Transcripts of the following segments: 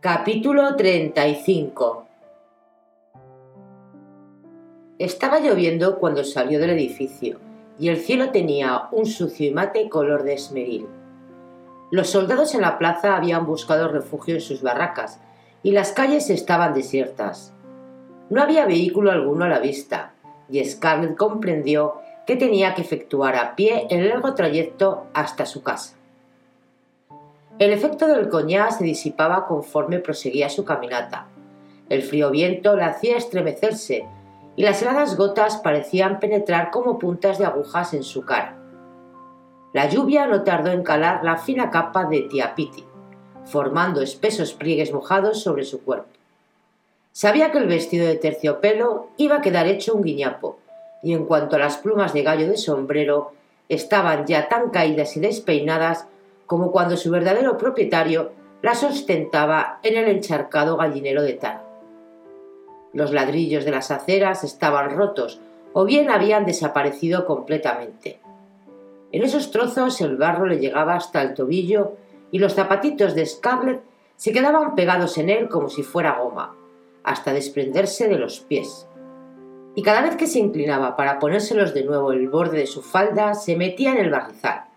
Capítulo 35 Estaba lloviendo cuando salió del edificio y el cielo tenía un sucio y mate color de esmeril. Los soldados en la plaza habían buscado refugio en sus barracas y las calles estaban desiertas. No había vehículo alguno a la vista y Scarlett comprendió que tenía que efectuar a pie el largo trayecto hasta su casa. El efecto del coñac se disipaba conforme proseguía su caminata. El frío viento la hacía estremecerse y las heladas gotas parecían penetrar como puntas de agujas en su cara. La lluvia no tardó en calar la fina capa de tía Piti, formando espesos pliegues mojados sobre su cuerpo. Sabía que el vestido de terciopelo iba a quedar hecho un guiñapo, y en cuanto a las plumas de gallo de sombrero, estaban ya tan caídas y despeinadas como cuando su verdadero propietario las ostentaba en el encharcado gallinero de Tara. Los ladrillos de las aceras estaban rotos o bien habían desaparecido completamente. En esos trozos el barro le llegaba hasta el tobillo y los zapatitos de Scarlett se quedaban pegados en él como si fuera goma, hasta desprenderse de los pies. Y cada vez que se inclinaba para ponérselos de nuevo el borde de su falda, se metía en el barrizal.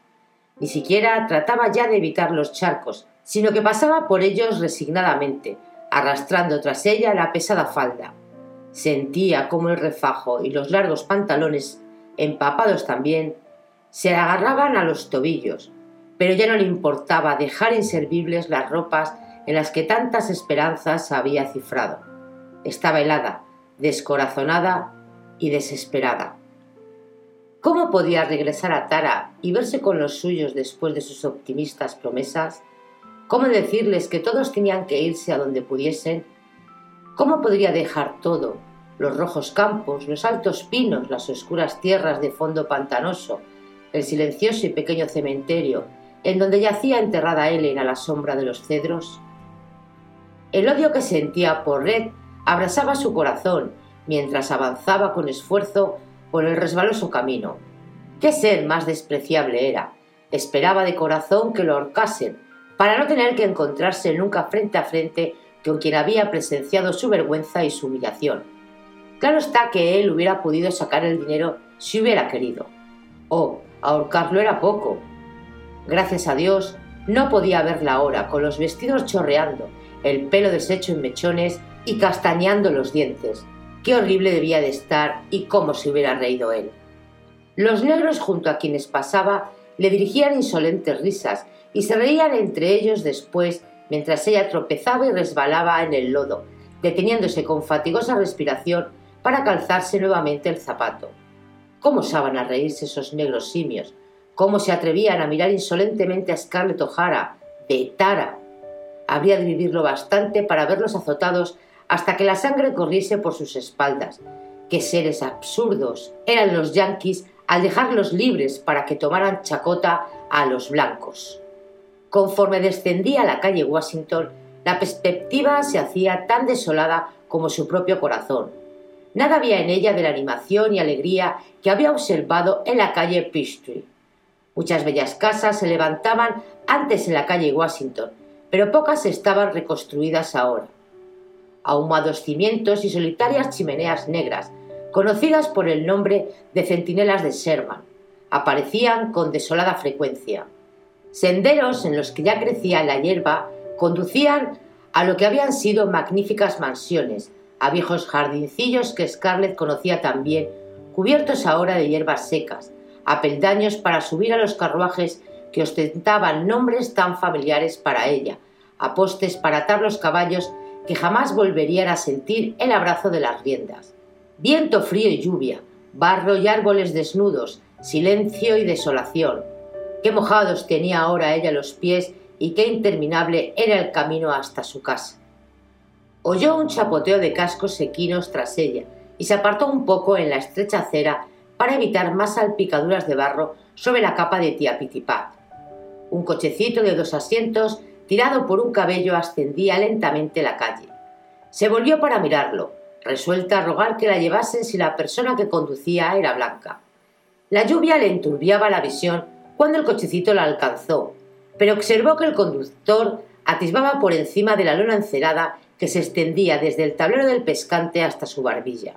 Ni siquiera trataba ya de evitar los charcos, sino que pasaba por ellos resignadamente, arrastrando tras ella la pesada falda. Sentía como el refajo y los largos pantalones, empapados también, se agarraban a los tobillos, pero ya no le importaba dejar inservibles las ropas en las que tantas esperanzas había cifrado. Estaba helada, descorazonada y desesperada. ¿Cómo podía regresar a Tara y verse con los suyos después de sus optimistas promesas? ¿Cómo decirles que todos tenían que irse a donde pudiesen? ¿Cómo podría dejar todo? Los rojos campos, los altos pinos, las oscuras tierras de fondo pantanoso, el silencioso y pequeño cementerio, en donde yacía enterrada Ellen a la sombra de los cedros. El odio que sentía por Red abrasaba su corazón mientras avanzaba con esfuerzo por el resbaloso camino. ¿Qué ser más despreciable era? Esperaba de corazón que lo ahorcasen, para no tener que encontrarse nunca frente a frente con quien había presenciado su vergüenza y su humillación. Claro está que él hubiera podido sacar el dinero si hubiera querido. Oh, ahorcarlo era poco. Gracias a Dios, no podía verla ahora, con los vestidos chorreando, el pelo deshecho en mechones y castañando los dientes. Qué horrible debía de estar y cómo se hubiera reído él. Los negros junto a quienes pasaba le dirigían insolentes risas y se reían entre ellos después mientras ella tropezaba y resbalaba en el lodo, deteniéndose con fatigosa respiración para calzarse nuevamente el zapato. ¿Cómo osaban a reírse esos negros simios? ¿Cómo se atrevían a mirar insolentemente a Scarlett O'Hara, de Tara? Habría de vivirlo bastante para verlos azotados hasta que la sangre corriese por sus espaldas. Qué seres absurdos eran los yanquis al dejarlos libres para que tomaran chacota a los blancos. Conforme descendía la calle Washington, la perspectiva se hacía tan desolada como su propio corazón. Nada había en ella de la animación y alegría que había observado en la calle Peachtree. Muchas bellas casas se levantaban antes en la calle Washington, pero pocas estaban reconstruidas ahora. Ahumados cimientos y solitarias chimeneas negras, conocidas por el nombre de centinelas de Sherman, aparecían con desolada frecuencia. Senderos en los que ya crecía la hierba conducían a lo que habían sido magníficas mansiones, a viejos jardincillos que Scarlett conocía también, cubiertos ahora de hierbas secas, a peldaños para subir a los carruajes que ostentaban nombres tan familiares para ella, a postes para atar los caballos que jamás volverían a sentir el abrazo de las riendas. Viento frío y lluvia, barro y árboles desnudos, silencio y desolación. Qué mojados tenía ahora ella los pies y qué interminable era el camino hasta su casa. Oyó un chapoteo de cascos sequinos tras ella y se apartó un poco en la estrecha acera para evitar más salpicaduras de barro sobre la capa de tía Pitipat. Un cochecito de dos asientos, tirado por un cabello, ascendía lentamente la calle. Se volvió para mirarlo, resuelta a rogar que la llevasen si la persona que conducía era blanca. La lluvia le enturbiaba la visión cuando el cochecito la alcanzó, pero observó que el conductor atisbaba por encima de la lona encerada que se extendía desde el tablero del pescante hasta su barbilla.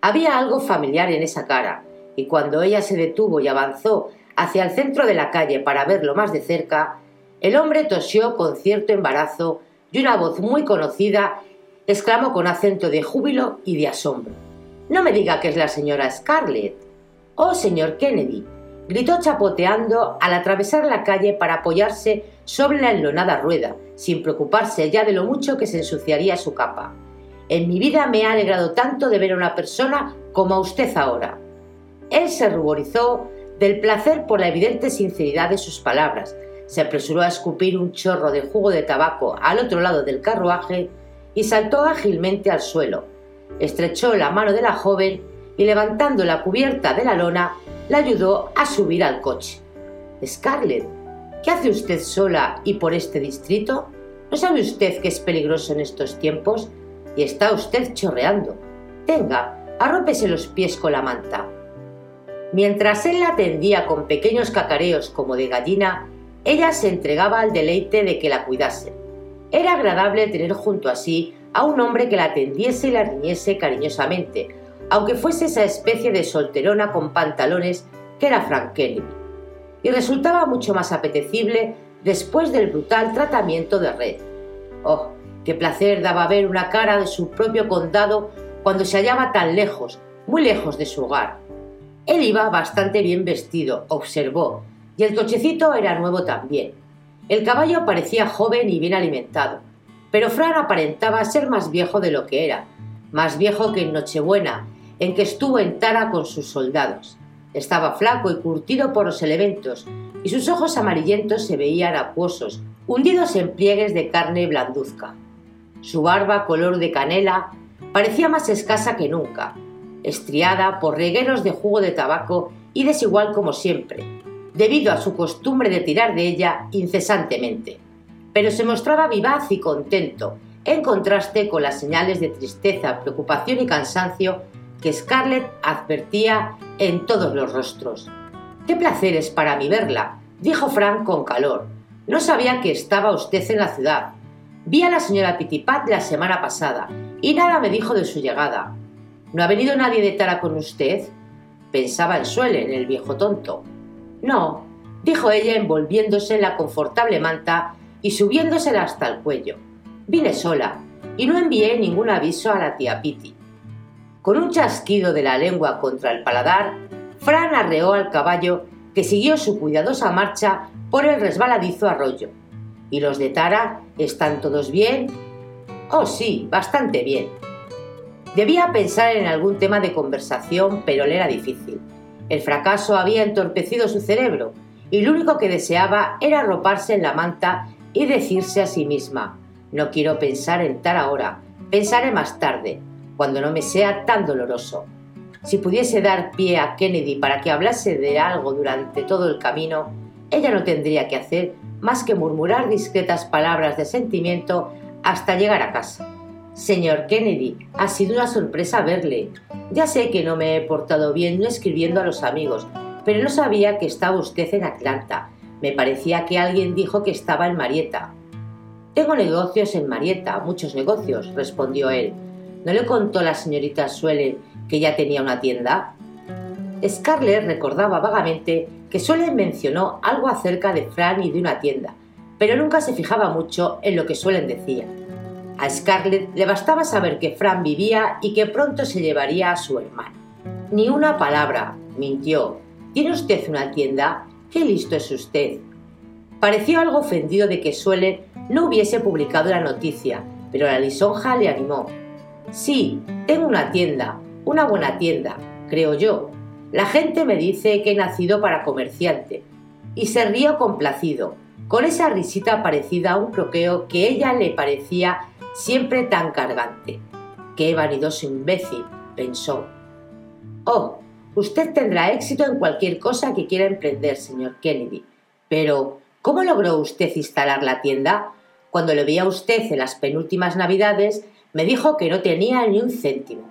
Había algo familiar en esa cara, y cuando ella se detuvo y avanzó hacia el centro de la calle para verlo más de cerca, el hombre tosió con cierto embarazo y una voz muy conocida exclamó con acento de júbilo y de asombro. No me diga que es la señora Scarlett. Oh, señor Kennedy, gritó chapoteando al atravesar la calle para apoyarse sobre la enlonada rueda, sin preocuparse ya de lo mucho que se ensuciaría su capa. En mi vida me ha alegrado tanto de ver a una persona como a usted ahora. Él se ruborizó del placer por la evidente sinceridad de sus palabras, se apresuró a escupir un chorro de jugo de tabaco al otro lado del carruaje y saltó ágilmente al suelo. Estrechó la mano de la joven y levantando la cubierta de la lona, la ayudó a subir al coche. Scarlett, ¿qué hace usted sola y por este distrito? ¿No sabe usted que es peligroso en estos tiempos? Y está usted chorreando. Tenga, arrópese los pies con la manta. Mientras él la atendía con pequeños cacareos como de gallina, ella se entregaba al deleite de que la cuidase. Era agradable tener junto a sí a un hombre que la atendiese y la riñese cariñosamente, aunque fuese esa especie de solterona con pantalones que era Frank Kennedy. Y resultaba mucho más apetecible después del brutal tratamiento de Red. Oh, qué placer daba ver una cara de su propio condado cuando se hallaba tan lejos, muy lejos de su hogar. Él iba bastante bien vestido, observó, y el cochecito era nuevo también. El caballo parecía joven y bien alimentado, pero Fran aparentaba ser más viejo de lo que era, más viejo que en Nochebuena, en que estuvo en Tara con sus soldados. Estaba flaco y curtido por los elementos, y sus ojos amarillentos se veían acuosos, hundidos en pliegues de carne blanduzca. Su barba color de canela parecía más escasa que nunca, estriada por regueros de jugo de tabaco y desigual como siempre, debido a su costumbre de tirar de ella incesantemente. Pero se mostraba vivaz y contento, en contraste con las señales de tristeza, preocupación y cansancio que Scarlett advertía en todos los rostros. ¡Qué placer es para mí verla! dijo Frank con calor. No sabía que estaba usted en la ciudad. Vi a la señora Pitipat la semana pasada y nada me dijo de su llegada. ¿No ha venido nadie de Tara con usted? Pensaba en Suelen, el viejo tonto. No, dijo ella envolviéndose en la confortable manta y subiéndosela hasta el cuello. Vine sola y no envié ningún aviso a la tía Piti. Con un chasquido de la lengua contra el paladar, Fran arreó al caballo que siguió su cuidadosa marcha por el resbaladizo arroyo. ¿Y los de Tara están todos bien? Oh, sí, bastante bien. Debía pensar en algún tema de conversación, pero le era difícil. El fracaso había entorpecido su cerebro y lo único que deseaba era arroparse en la manta y decirse a sí misma, no quiero pensar en tal ahora, pensaré más tarde, cuando no me sea tan doloroso. Si pudiese dar pie a Kennedy para que hablase de algo durante todo el camino, ella no tendría que hacer más que murmurar discretas palabras de sentimiento hasta llegar a casa. Señor Kennedy, ha sido una sorpresa verle. Ya sé que no me he portado bien no escribiendo a los amigos, pero no sabía que estaba usted en Atlanta. Me parecía que alguien dijo que estaba en Marietta. Tengo negocios en Marieta, muchos negocios, respondió él. ¿No le contó la señorita Suelen que ya tenía una tienda? Scarlett recordaba vagamente que Suelen mencionó algo acerca de Fran y de una tienda, pero nunca se fijaba mucho en lo que Suelen decía. A Scarlett le bastaba saber que Fran vivía y que pronto se llevaría a su hermano. Ni una palabra, mintió. ¿Tiene usted una tienda? ¡Qué listo es usted! Pareció algo ofendido de que Suelen no hubiese publicado la noticia, pero la lisonja le animó. Sí, tengo una tienda, una buena tienda, creo yo. La gente me dice que he nacido para comerciante. Y se rió complacido, con esa risita parecida a un croqueo que ella le parecía siempre tan cargante. Qué vanidoso imbécil, pensó. Oh, usted tendrá éxito en cualquier cosa que quiera emprender, señor Kennedy. Pero, ¿cómo logró usted instalar la tienda? Cuando le vi a usted en las penúltimas navidades, me dijo que no tenía ni un céntimo.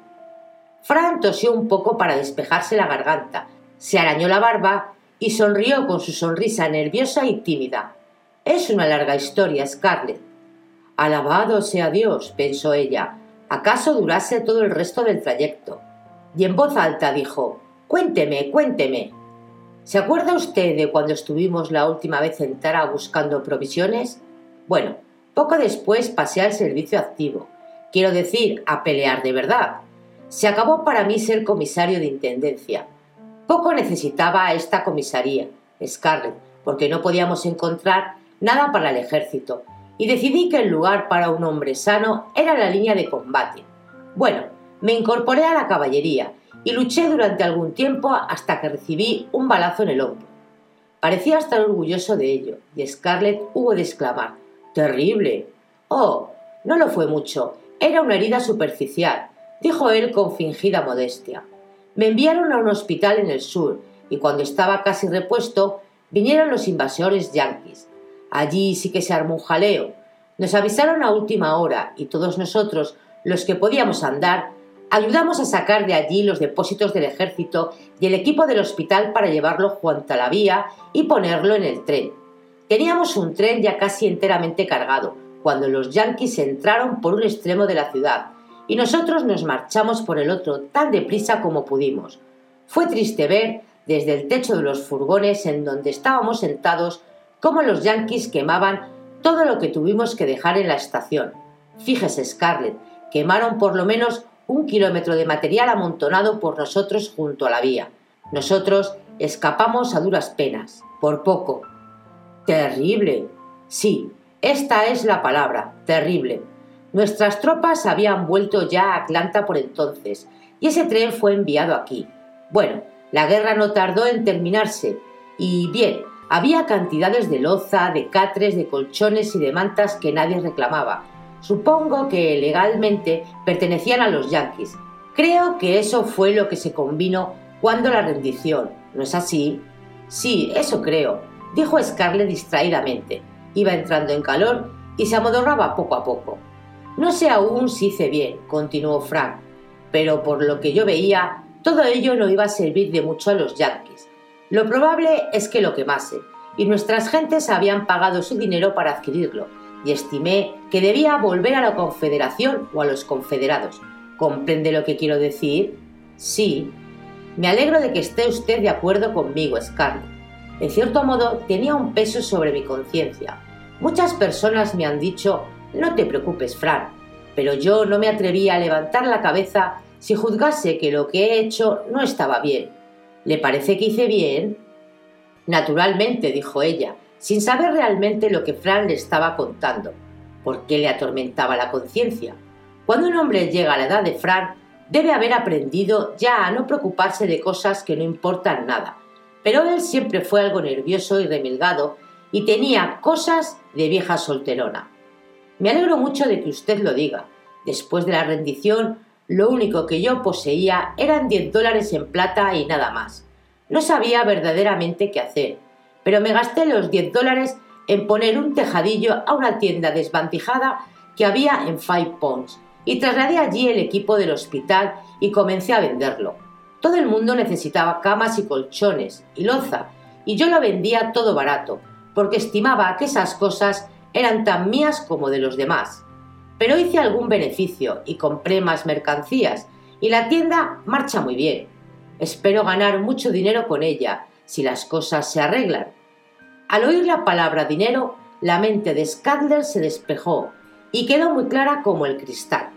Fran tosió un poco para despejarse la garganta, se arañó la barba y sonrió con su sonrisa nerviosa y tímida. Es una larga historia, Scarlett. Alabado sea Dios, pensó ella. ¿Acaso durase todo el resto del trayecto? Y en voz alta dijo Cuénteme, cuénteme. ¿Se acuerda usted de cuando estuvimos la última vez en Tara buscando provisiones? Bueno, poco después pasé al servicio activo. Quiero decir, a pelear de verdad. Se acabó para mí ser comisario de intendencia. Poco necesitaba esta comisaría, Scarlett, porque no podíamos encontrar nada para el ejército, y decidí que el lugar para un hombre sano era la línea de combate. Bueno, me incorporé a la caballería y luché durante algún tiempo hasta que recibí un balazo en el hombro. Parecía estar orgulloso de ello, y Scarlett hubo de exclamar Terrible. Oh, no lo fue mucho. Era una herida superficial, dijo él con fingida modestia. Me enviaron a un hospital en el sur, y cuando estaba casi repuesto, vinieron los invasores yanquis. Allí sí que se armó un jaleo. Nos avisaron a última hora, y todos nosotros, los que podíamos andar, ayudamos a sacar de allí los depósitos del ejército y el equipo del hospital para llevarlo junto a la vía y ponerlo en el tren. Teníamos un tren ya casi enteramente cargado, cuando los yanquis entraron por un extremo de la ciudad, y nosotros nos marchamos por el otro tan deprisa como pudimos. Fue triste ver, desde el techo de los furgones en donde estábamos sentados, cómo los yanquis quemaban todo lo que tuvimos que dejar en la estación. Fíjese, Scarlett, quemaron por lo menos un kilómetro de material amontonado por nosotros junto a la vía. Nosotros escapamos a duras penas, por poco, Terrible. Sí, esta es la palabra, terrible. Nuestras tropas habían vuelto ya a Atlanta por entonces, y ese tren fue enviado aquí. Bueno, la guerra no tardó en terminarse, y bien, había cantidades de loza, de catres, de colchones y de mantas que nadie reclamaba. Supongo que legalmente pertenecían a los yanquis. Creo que eso fue lo que se convino cuando la rendición. ¿No es así? Sí, eso creo dijo Scarlett distraídamente. Iba entrando en calor y se amodorraba poco a poco. No sé aún si hice bien, continuó Frank, pero por lo que yo veía, todo ello no iba a servir de mucho a los yanquis. Lo probable es que lo quemase, y nuestras gentes habían pagado su dinero para adquirirlo, y estimé que debía volver a la Confederación o a los confederados. ¿Comprende lo que quiero decir? Sí. Me alegro de que esté usted de acuerdo conmigo, Scarlett en cierto modo, tenía un peso sobre mi conciencia. Muchas personas me han dicho, no te preocupes, Fran, pero yo no me atrevía a levantar la cabeza si juzgase que lo que he hecho no estaba bien. ¿Le parece que hice bien? Naturalmente, dijo ella, sin saber realmente lo que Fran le estaba contando. ¿Por qué le atormentaba la conciencia? Cuando un hombre llega a la edad de Fran, debe haber aprendido ya a no preocuparse de cosas que no importan nada pero él siempre fue algo nervioso y remilgado y tenía cosas de vieja solterona. Me alegro mucho de que usted lo diga. Después de la rendición, lo único que yo poseía eran diez dólares en plata y nada más. No sabía verdaderamente qué hacer, pero me gasté los diez dólares en poner un tejadillo a una tienda desvantijada que había en Five Ponds y trasladé allí el equipo del hospital y comencé a venderlo. Todo el mundo necesitaba camas y colchones y loza, y yo lo vendía todo barato, porque estimaba que esas cosas eran tan mías como de los demás. Pero hice algún beneficio y compré más mercancías y la tienda marcha muy bien. Espero ganar mucho dinero con ella, si las cosas se arreglan. Al oír la palabra dinero, la mente de Scadler se despejó y quedó muy clara como el cristal.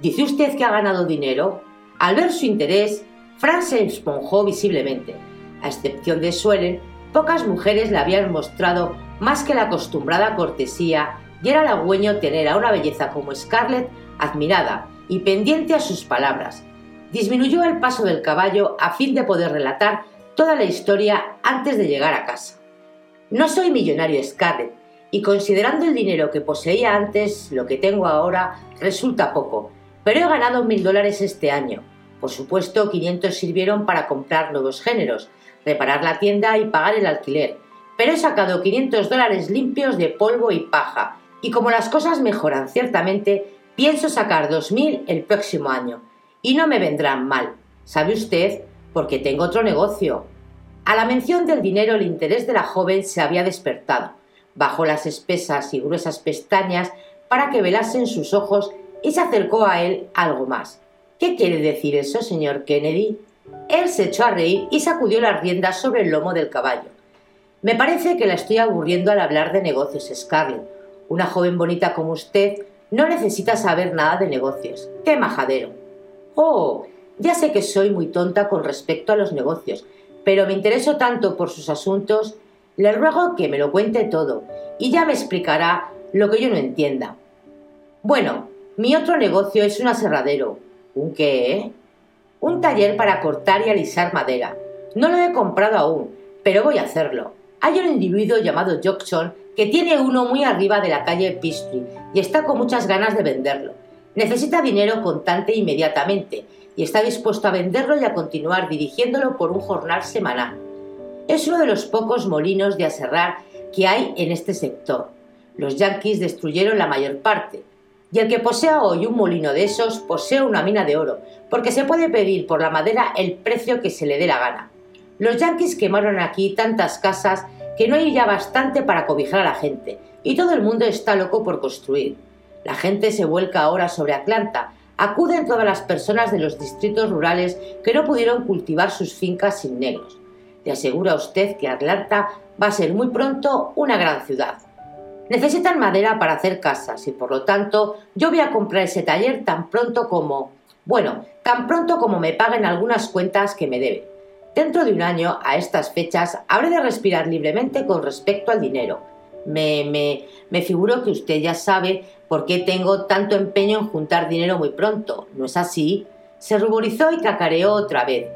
¿Dice usted que ha ganado dinero? Al ver su interés, Fran se esponjó visiblemente. A excepción de Suelen, pocas mujeres le habían mostrado más que la acostumbrada cortesía y era halagüeño tener a una belleza como Scarlett admirada y pendiente a sus palabras. Disminuyó el paso del caballo a fin de poder relatar toda la historia antes de llegar a casa. No soy millonario Scarlett, y considerando el dinero que poseía antes, lo que tengo ahora resulta poco, pero he ganado mil dólares este año. Por supuesto, 500 sirvieron para comprar nuevos géneros, reparar la tienda y pagar el alquiler, pero he sacado 500 dólares limpios de polvo y paja, y como las cosas mejoran ciertamente, pienso sacar 2.000 el próximo año, y no me vendrán mal. ¿Sabe usted? Porque tengo otro negocio. A la mención del dinero el interés de la joven se había despertado. Bajó las espesas y gruesas pestañas para que velasen sus ojos y se acercó a él algo más. ¿Qué quiere decir eso, señor Kennedy? Él se echó a reír y sacudió las riendas sobre el lomo del caballo. Me parece que la estoy aburriendo al hablar de negocios, Scarlett. Una joven bonita como usted no necesita saber nada de negocios. ¡Qué majadero! Oh, ya sé que soy muy tonta con respecto a los negocios, pero me intereso tanto por sus asuntos, le ruego que me lo cuente todo y ya me explicará lo que yo no entienda. Bueno, mi otro negocio es un aserradero. ¿Un qué? Un taller para cortar y alisar madera. No lo he comprado aún, pero voy a hacerlo. Hay un individuo llamado Jackson que tiene uno muy arriba de la calle Peachtree y está con muchas ganas de venderlo. Necesita dinero contante inmediatamente y está dispuesto a venderlo y a continuar dirigiéndolo por un jornal semanal. Es uno de los pocos molinos de aserrar que hay en este sector. Los yanquis destruyeron la mayor parte, y el que posea hoy un molino de esos posee una mina de oro, porque se puede pedir por la madera el precio que se le dé la gana. Los yanquis quemaron aquí tantas casas que no hay ya bastante para cobijar a la gente, y todo el mundo está loco por construir. La gente se vuelca ahora sobre Atlanta, acuden todas las personas de los distritos rurales que no pudieron cultivar sus fincas sin negros. Le aseguro a usted que Atlanta va a ser muy pronto una gran ciudad. Necesitan madera para hacer casas y por lo tanto yo voy a comprar ese taller tan pronto como... Bueno, tan pronto como me paguen algunas cuentas que me deben. Dentro de un año, a estas fechas, habré de respirar libremente con respecto al dinero. Me, me, me figuro que usted ya sabe por qué tengo tanto empeño en juntar dinero muy pronto. ¿No es así? Se ruborizó y cacareó otra vez.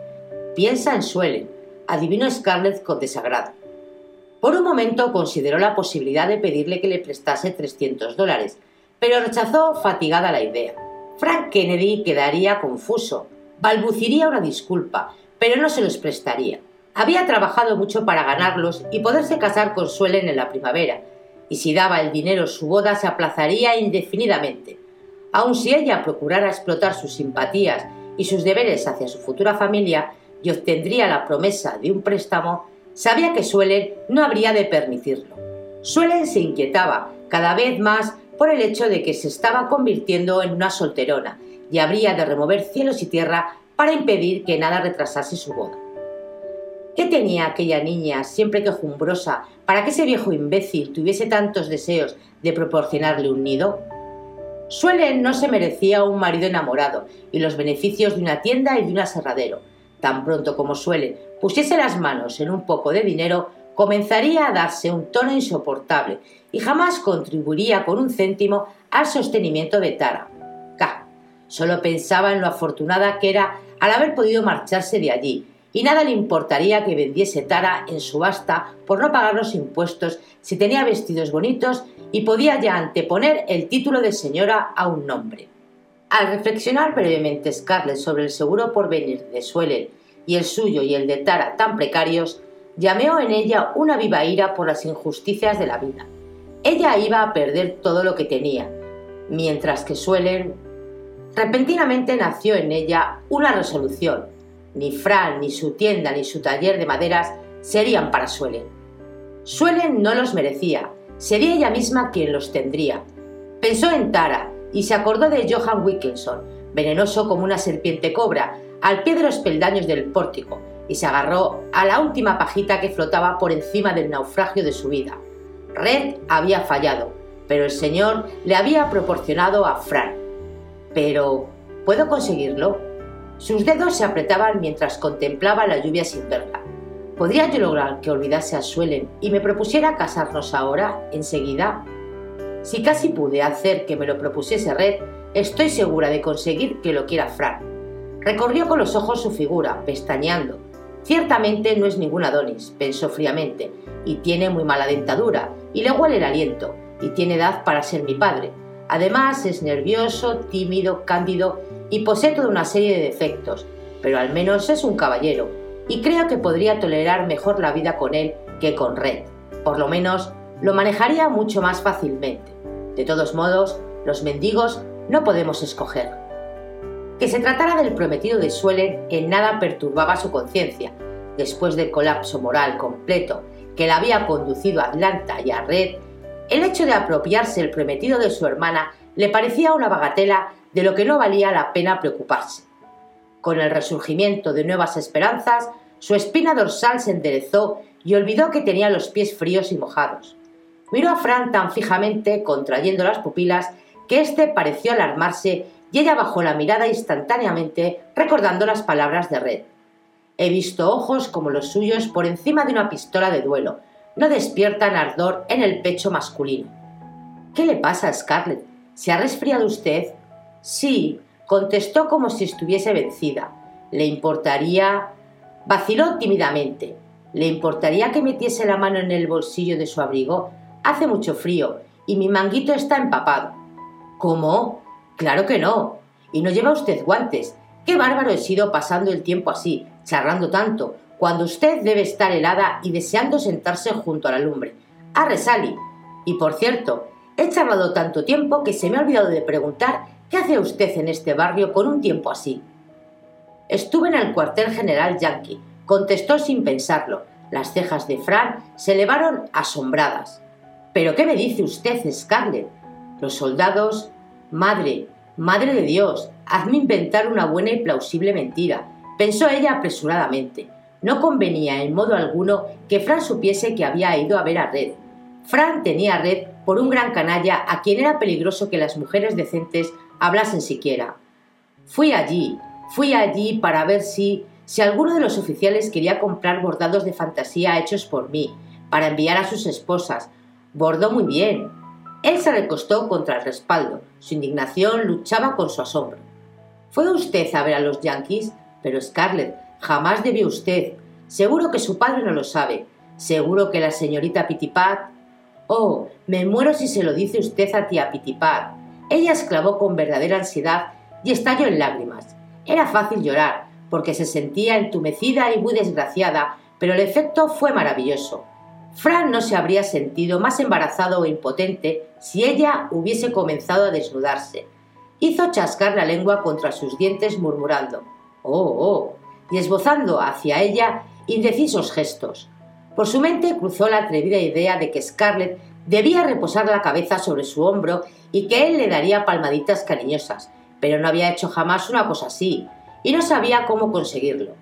Piensa en Suelen. Adivinó Scarlett con desagrado. Por un momento consideró la posibilidad de pedirle que le prestase 300 dólares, pero rechazó fatigada la idea. Frank Kennedy quedaría confuso, balbuciría una disculpa, pero no se los prestaría. Había trabajado mucho para ganarlos y poderse casar con Suelen en la primavera, y si daba el dinero su boda se aplazaría indefinidamente. Aun si ella procurara explotar sus simpatías y sus deberes hacia su futura familia y obtendría la promesa de un préstamo, sabía que Suelen no habría de permitirlo. Suelen se inquietaba cada vez más por el hecho de que se estaba convirtiendo en una solterona y habría de remover cielos y tierra para impedir que nada retrasase su boda. ¿Qué tenía aquella niña, siempre quejumbrosa, para que ese viejo imbécil tuviese tantos deseos de proporcionarle un nido? Suelen no se merecía un marido enamorado y los beneficios de una tienda y de un aserradero. Tan pronto como Suelen pusiese las manos en un poco de dinero, comenzaría a darse un tono insoportable y jamás contribuiría con un céntimo al sostenimiento de Tara. K. Solo pensaba en lo afortunada que era al haber podido marcharse de allí, y nada le importaría que vendiese Tara en subasta por no pagar los impuestos si tenía vestidos bonitos y podía ya anteponer el título de señora a un nombre. Al reflexionar brevemente Scarlett sobre el seguro porvenir de Suelen y el suyo y el de Tara tan precarios, llameó en ella una viva ira por las injusticias de la vida. Ella iba a perder todo lo que tenía, mientras que Suelen Repentinamente nació en ella una resolución. Ni Fran, ni su tienda, ni su taller de maderas serían para Suelen. Suelen no los merecía, Sería ella misma quien los tendría. Pensó en Tara y se acordó de Johan Wilkinson, venenoso como una serpiente cobra, al pie de los peldaños del pórtico, y se agarró a la última pajita que flotaba por encima del naufragio de su vida. Red había fallado, pero el Señor le había proporcionado a Fran. Pero, ¿puedo conseguirlo? Sus dedos se apretaban mientras contemplaba la lluvia sin verla. ¿Podría yo lograr que olvidase a Suelen y me propusiera casarnos ahora, enseguida? Si casi pude hacer que me lo propusiese Red, estoy segura de conseguir que lo quiera Fran. Recorrió con los ojos su figura, pestañeando. Ciertamente no es ningún Adonis, pensó fríamente, y tiene muy mala dentadura, y le huele el aliento, y tiene edad para ser mi padre. Además es nervioso, tímido, cándido y posee toda una serie de defectos, pero al menos es un caballero, y creo que podría tolerar mejor la vida con él que con Red. Por lo menos lo manejaría mucho más fácilmente. De todos modos, los mendigos no podemos escoger. Que se tratara del prometido de Suelen en nada perturbaba su conciencia. Después del colapso moral completo que la había conducido a Atlanta y a Red, el hecho de apropiarse el prometido de su hermana le parecía una bagatela de lo que no valía la pena preocuparse. Con el resurgimiento de nuevas esperanzas, su espina dorsal se enderezó y olvidó que tenía los pies fríos y mojados. Miró a Fran tan fijamente, contrayendo las pupilas, que éste pareció alarmarse y ella bajó la mirada instantáneamente, recordando las palabras de Red. He visto ojos como los suyos por encima de una pistola de duelo. No despiertan ardor en el pecho masculino. ¿Qué le pasa a Scarlett? ¿Se ha resfriado usted? Sí, contestó como si estuviese vencida. ¿Le importaría? Vaciló tímidamente. ¿Le importaría que metiese la mano en el bolsillo de su abrigo? Hace mucho frío y mi manguito está empapado. ¿Cómo? Claro que no. Y no lleva usted guantes. Qué bárbaro he sido pasando el tiempo así, charlando tanto, cuando usted debe estar helada y deseando sentarse junto a la lumbre. Arre, Sally. Y por cierto, he charlado tanto tiempo que se me ha olvidado de preguntar qué hace usted en este barrio con un tiempo así. Estuve en el cuartel general Yankee, contestó sin pensarlo. Las cejas de Fran se elevaron asombradas. ¿Pero qué me dice usted, Scarlett? Los soldados. Madre, madre de Dios, hazme inventar una buena y plausible mentira, pensó ella apresuradamente. No convenía en modo alguno que Fran supiese que había ido a ver a Red. Fran tenía a Red por un gran canalla a quien era peligroso que las mujeres decentes hablasen siquiera. Fui allí, fui allí para ver si si alguno de los oficiales quería comprar bordados de fantasía hechos por mí, para enviar a sus esposas, Bordó muy bien. Él se recostó contra el respaldo. Su indignación luchaba con su asombro. ¿Fue usted a ver a los yankees? Pero Scarlett, jamás debió usted. Seguro que su padre no lo sabe. Seguro que la señorita Pitipat. Oh, me muero si se lo dice usted a tía Pitipat. Ella exclamó con verdadera ansiedad y estalló en lágrimas. Era fácil llorar, porque se sentía entumecida y muy desgraciada, pero el efecto fue maravilloso. Fran no se habría sentido más embarazado o impotente si ella hubiese comenzado a desnudarse. Hizo chascar la lengua contra sus dientes murmurando Oh, oh, y esbozando hacia ella indecisos gestos. Por su mente cruzó la atrevida idea de que Scarlett debía reposar la cabeza sobre su hombro y que él le daría palmaditas cariñosas, pero no había hecho jamás una cosa así, y no sabía cómo conseguirlo.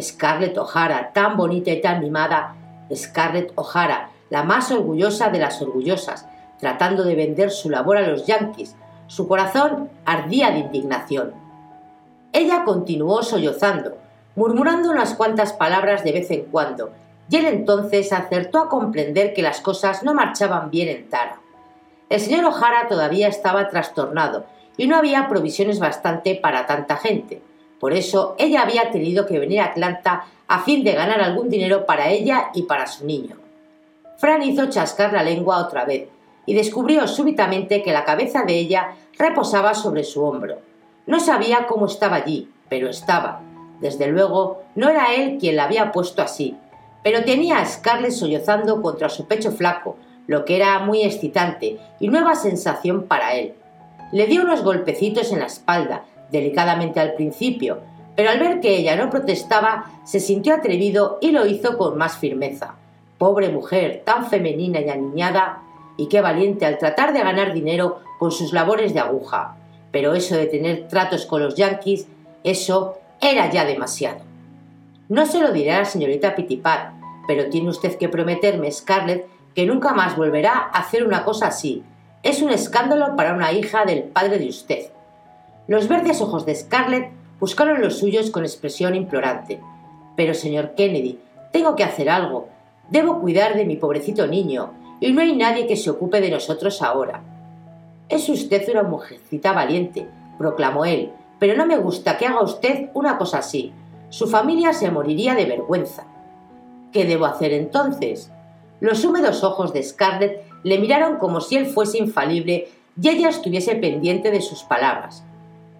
Scarlett O'Hara, tan bonita y tan mimada, Scarlett O'Hara, la más orgullosa de las orgullosas, tratando de vender su labor a los yanquis. Su corazón ardía de indignación. Ella continuó sollozando, murmurando unas cuantas palabras de vez en cuando, y él entonces acertó a comprender que las cosas no marchaban bien en Tara. El señor O'Hara todavía estaba trastornado y no había provisiones bastante para tanta gente. Por eso ella había tenido que venir a Atlanta a fin de ganar algún dinero para ella y para su niño. Fran hizo chascar la lengua otra vez y descubrió súbitamente que la cabeza de ella reposaba sobre su hombro. No sabía cómo estaba allí, pero estaba. Desde luego, no era él quien la había puesto así, pero tenía a Scarlett sollozando contra su pecho flaco, lo que era muy excitante y nueva sensación para él. Le dio unos golpecitos en la espalda delicadamente al principio, pero al ver que ella no protestaba, se sintió atrevido y lo hizo con más firmeza. Pobre mujer, tan femenina y aniñada, y qué valiente al tratar de ganar dinero con sus labores de aguja. Pero eso de tener tratos con los yanquis, eso era ya demasiado. No se lo diré a la señorita Pitipat, pero tiene usted que prometerme, Scarlett, que nunca más volverá a hacer una cosa así. Es un escándalo para una hija del padre de usted. Los verdes ojos de Scarlett buscaron los suyos con expresión implorante. Pero, señor Kennedy, tengo que hacer algo. Debo cuidar de mi pobrecito niño, y no hay nadie que se ocupe de nosotros ahora. Es usted una mujercita valiente, proclamó él, pero no me gusta que haga usted una cosa así. Su familia se moriría de vergüenza. ¿Qué debo hacer entonces? Los húmedos ojos de Scarlett le miraron como si él fuese infalible y ella estuviese pendiente de sus palabras.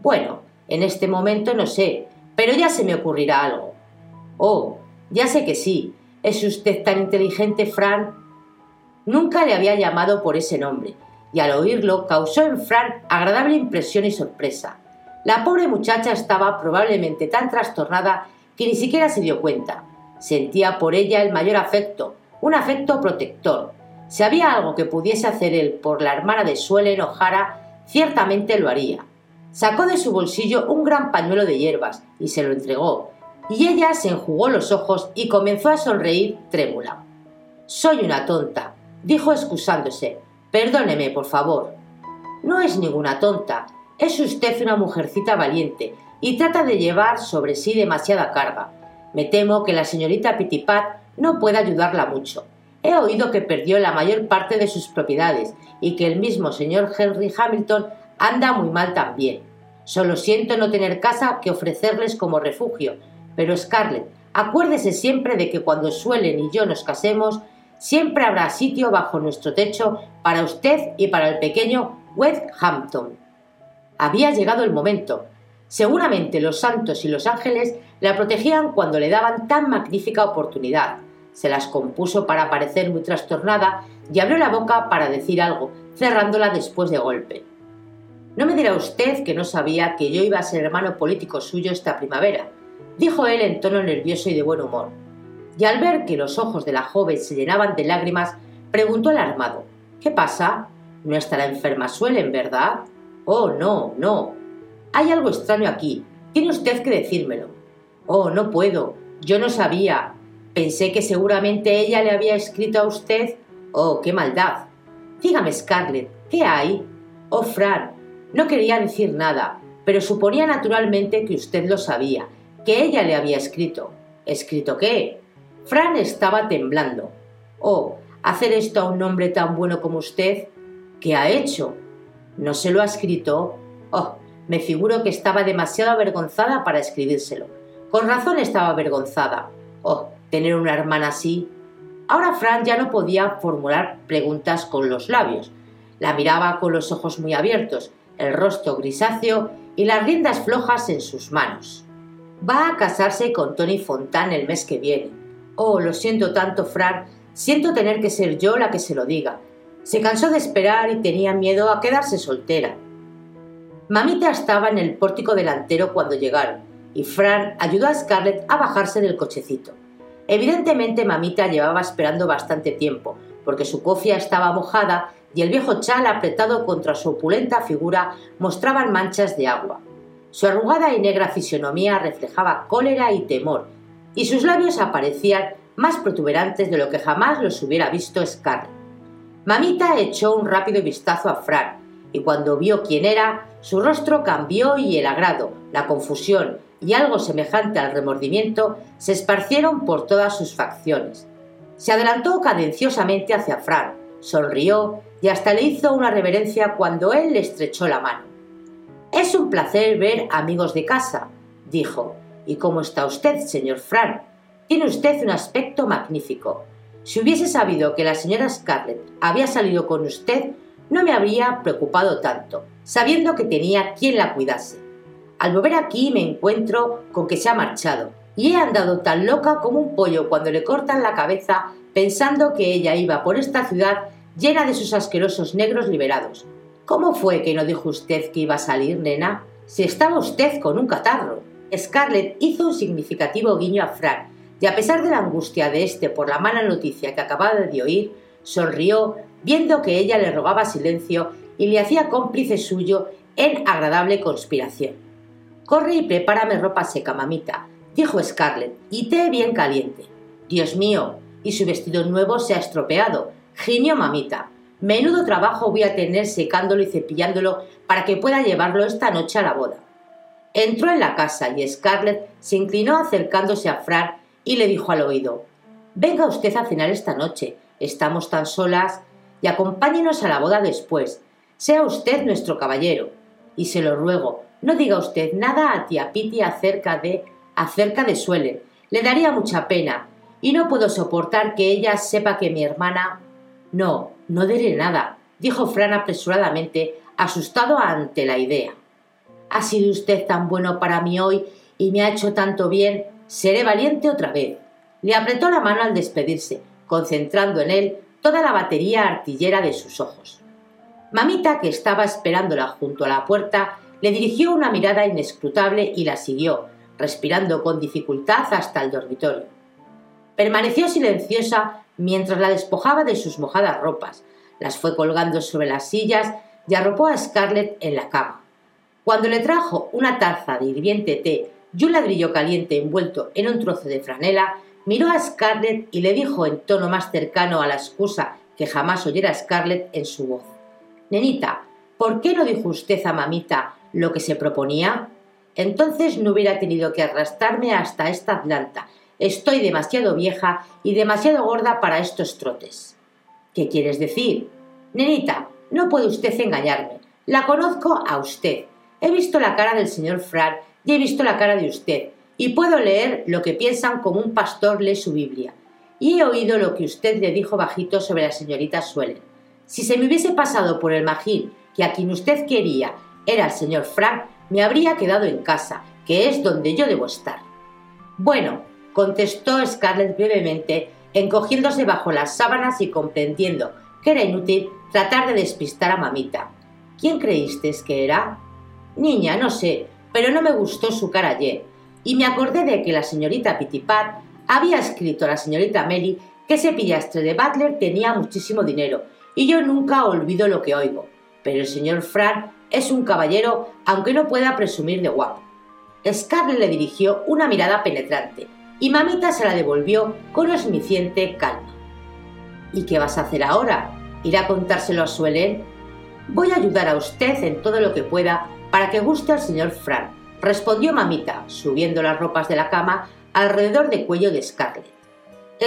Bueno, en este momento no sé, pero ya se me ocurrirá algo. Oh, ya sé que sí. ¿Es usted tan inteligente, Fran? Nunca le había llamado por ese nombre, y al oírlo causó en Fran agradable impresión y sorpresa. La pobre muchacha estaba probablemente tan trastornada que ni siquiera se dio cuenta. Sentía por ella el mayor afecto, un afecto protector. Si había algo que pudiese hacer él por la hermana de Suelen O'Hara, ciertamente lo haría. Sacó de su bolsillo un gran pañuelo de hierbas y se lo entregó, y ella se enjugó los ojos y comenzó a sonreír trémula. Soy una tonta, dijo excusándose. Perdóneme, por favor. No es ninguna tonta, es usted una mujercita valiente y trata de llevar sobre sí demasiada carga. Me temo que la señorita Pitipat no puede ayudarla mucho. He oído que perdió la mayor parte de sus propiedades y que el mismo señor Henry Hamilton anda muy mal también. Solo siento no tener casa que ofrecerles como refugio, pero Scarlett, acuérdese siempre de que cuando Suelen y yo nos casemos, siempre habrá sitio bajo nuestro techo para usted y para el pequeño West Hampton. Había llegado el momento. Seguramente los santos y los ángeles la protegían cuando le daban tan magnífica oportunidad. Se las compuso para parecer muy trastornada y abrió la boca para decir algo, cerrándola después de golpe. No me dirá usted que no sabía que yo iba a ser hermano político suyo esta primavera, dijo él en tono nervioso y de buen humor. Y al ver que los ojos de la joven se llenaban de lágrimas, preguntó alarmado ¿Qué pasa? No estará enferma Suelen, ¿verdad? Oh, no, no. Hay algo extraño aquí. Tiene usted que decírmelo. Oh, no puedo. Yo no sabía. Pensé que seguramente ella le había escrito a usted. Oh, qué maldad. Dígame, Scarlett, ¿qué hay? Oh, Fran, no quería decir nada, pero suponía naturalmente que usted lo sabía, que ella le había escrito. ¿Escrito qué? Fran estaba temblando. Oh, hacer esto a un hombre tan bueno como usted. ¿Qué ha hecho? ¿No se lo ha escrito? Oh, me figuro que estaba demasiado avergonzada para escribírselo. Con razón estaba avergonzada. Oh, tener una hermana así. Ahora Fran ya no podía formular preguntas con los labios. La miraba con los ojos muy abiertos, el rostro grisáceo y las riendas flojas en sus manos. Va a casarse con Tony Fontán el mes que viene. Oh, lo siento tanto, Fran. Siento tener que ser yo la que se lo diga. Se cansó de esperar y tenía miedo a quedarse soltera. Mamita estaba en el pórtico delantero cuando llegaron, y Fran ayudó a Scarlett a bajarse del cochecito. Evidentemente mamita llevaba esperando bastante tiempo, porque su cofia estaba mojada y el viejo chal apretado contra su opulenta figura mostraban manchas de agua. Su arrugada y negra fisonomía reflejaba cólera y temor, y sus labios aparecían más protuberantes de lo que jamás los hubiera visto Scarlett. Mamita echó un rápido vistazo a Fran, y cuando vio quién era, su rostro cambió y el agrado, la confusión y algo semejante al remordimiento se esparcieron por todas sus facciones. Se adelantó cadenciosamente hacia Fran, sonrió y hasta le hizo una reverencia cuando él le estrechó la mano. Es un placer ver amigos de casa, dijo. ¿Y cómo está usted, señor Fran? Tiene usted un aspecto magnífico. Si hubiese sabido que la señora Scarlett había salido con usted, no me habría preocupado tanto, sabiendo que tenía quien la cuidase. Al volver aquí me encuentro con que se ha marchado, y he andado tan loca como un pollo cuando le cortan la cabeza pensando que ella iba por esta ciudad llena de sus asquerosos negros liberados. ¿Cómo fue que no dijo usted que iba a salir, nena? Si estaba usted con un catarro. Scarlett hizo un significativo guiño a Frank, y a pesar de la angustia de éste por la mala noticia que acababa de oír, sonrió viendo que ella le rogaba silencio y le hacía cómplice suyo en agradable conspiración. Corre y prepárame ropa seca, mamita, dijo Scarlett, y té bien caliente. Dios mío, y su vestido nuevo se ha estropeado, gimió mamita. Menudo trabajo voy a tener secándolo y cepillándolo para que pueda llevarlo esta noche a la boda. Entró en la casa y Scarlett se inclinó acercándose a Fran y le dijo al oído Venga usted a cenar esta noche, estamos tan solas, y acompáñenos a la boda después. Sea usted nuestro caballero. Y se lo ruego, no diga usted nada a tía Piti acerca de acerca de Suelen. Le daría mucha pena, y no puedo soportar que ella sepa que mi hermana. No, no diré nada, dijo Fran apresuradamente, asustado ante la idea. Ha sido usted tan bueno para mí hoy y me ha hecho tanto bien, seré valiente otra vez. Le apretó la mano al despedirse, concentrando en él toda la batería artillera de sus ojos. Mamita, que estaba esperándola junto a la puerta, le dirigió una mirada inescrutable y la siguió, respirando con dificultad hasta el dormitorio. Permaneció silenciosa mientras la despojaba de sus mojadas ropas, las fue colgando sobre las sillas y arropó a Scarlett en la cama. Cuando le trajo una taza de hirviente té y un ladrillo caliente envuelto en un trozo de franela, miró a Scarlett y le dijo en tono más cercano a la excusa que jamás oyera Scarlett en su voz. Nenita, ¿por qué no dijo usted a mamita lo que se proponía? Entonces no hubiera tenido que arrastrarme hasta esta Atlanta. Estoy demasiado vieja y demasiado gorda para estos trotes. ¿Qué quieres decir? Nenita, no puede usted engañarme. La conozco a usted. He visto la cara del señor Fran y he visto la cara de usted, y puedo leer lo que piensan como un pastor lee su Biblia. Y he oído lo que usted le dijo bajito sobre la señorita Suelen. Si se me hubiese pasado por el magín que a quien usted quería era el señor Frank, me habría quedado en casa, que es donde yo debo estar. Bueno, contestó Scarlett brevemente, encogiéndose bajo las sábanas y comprendiendo que era inútil tratar de despistar a mamita. ¿Quién creíste que era? Niña, no sé, pero no me gustó su cara ayer, y me acordé de que la señorita Pitipat había escrito a la señorita Meli que ese pillastre de Butler tenía muchísimo dinero, y yo nunca olvido lo que oigo. Pero el señor Fran es un caballero, aunque no pueda presumir de guapo. Scarlett le dirigió una mirada penetrante, y mamita se la devolvió con osmiciente calma. ¿Y qué vas a hacer ahora? ¿Ir a contárselo a Suelen? Voy a ayudar a usted en todo lo que pueda para que guste al señor Frank, respondió mamita, subiendo las ropas de la cama alrededor del cuello de Scarlett.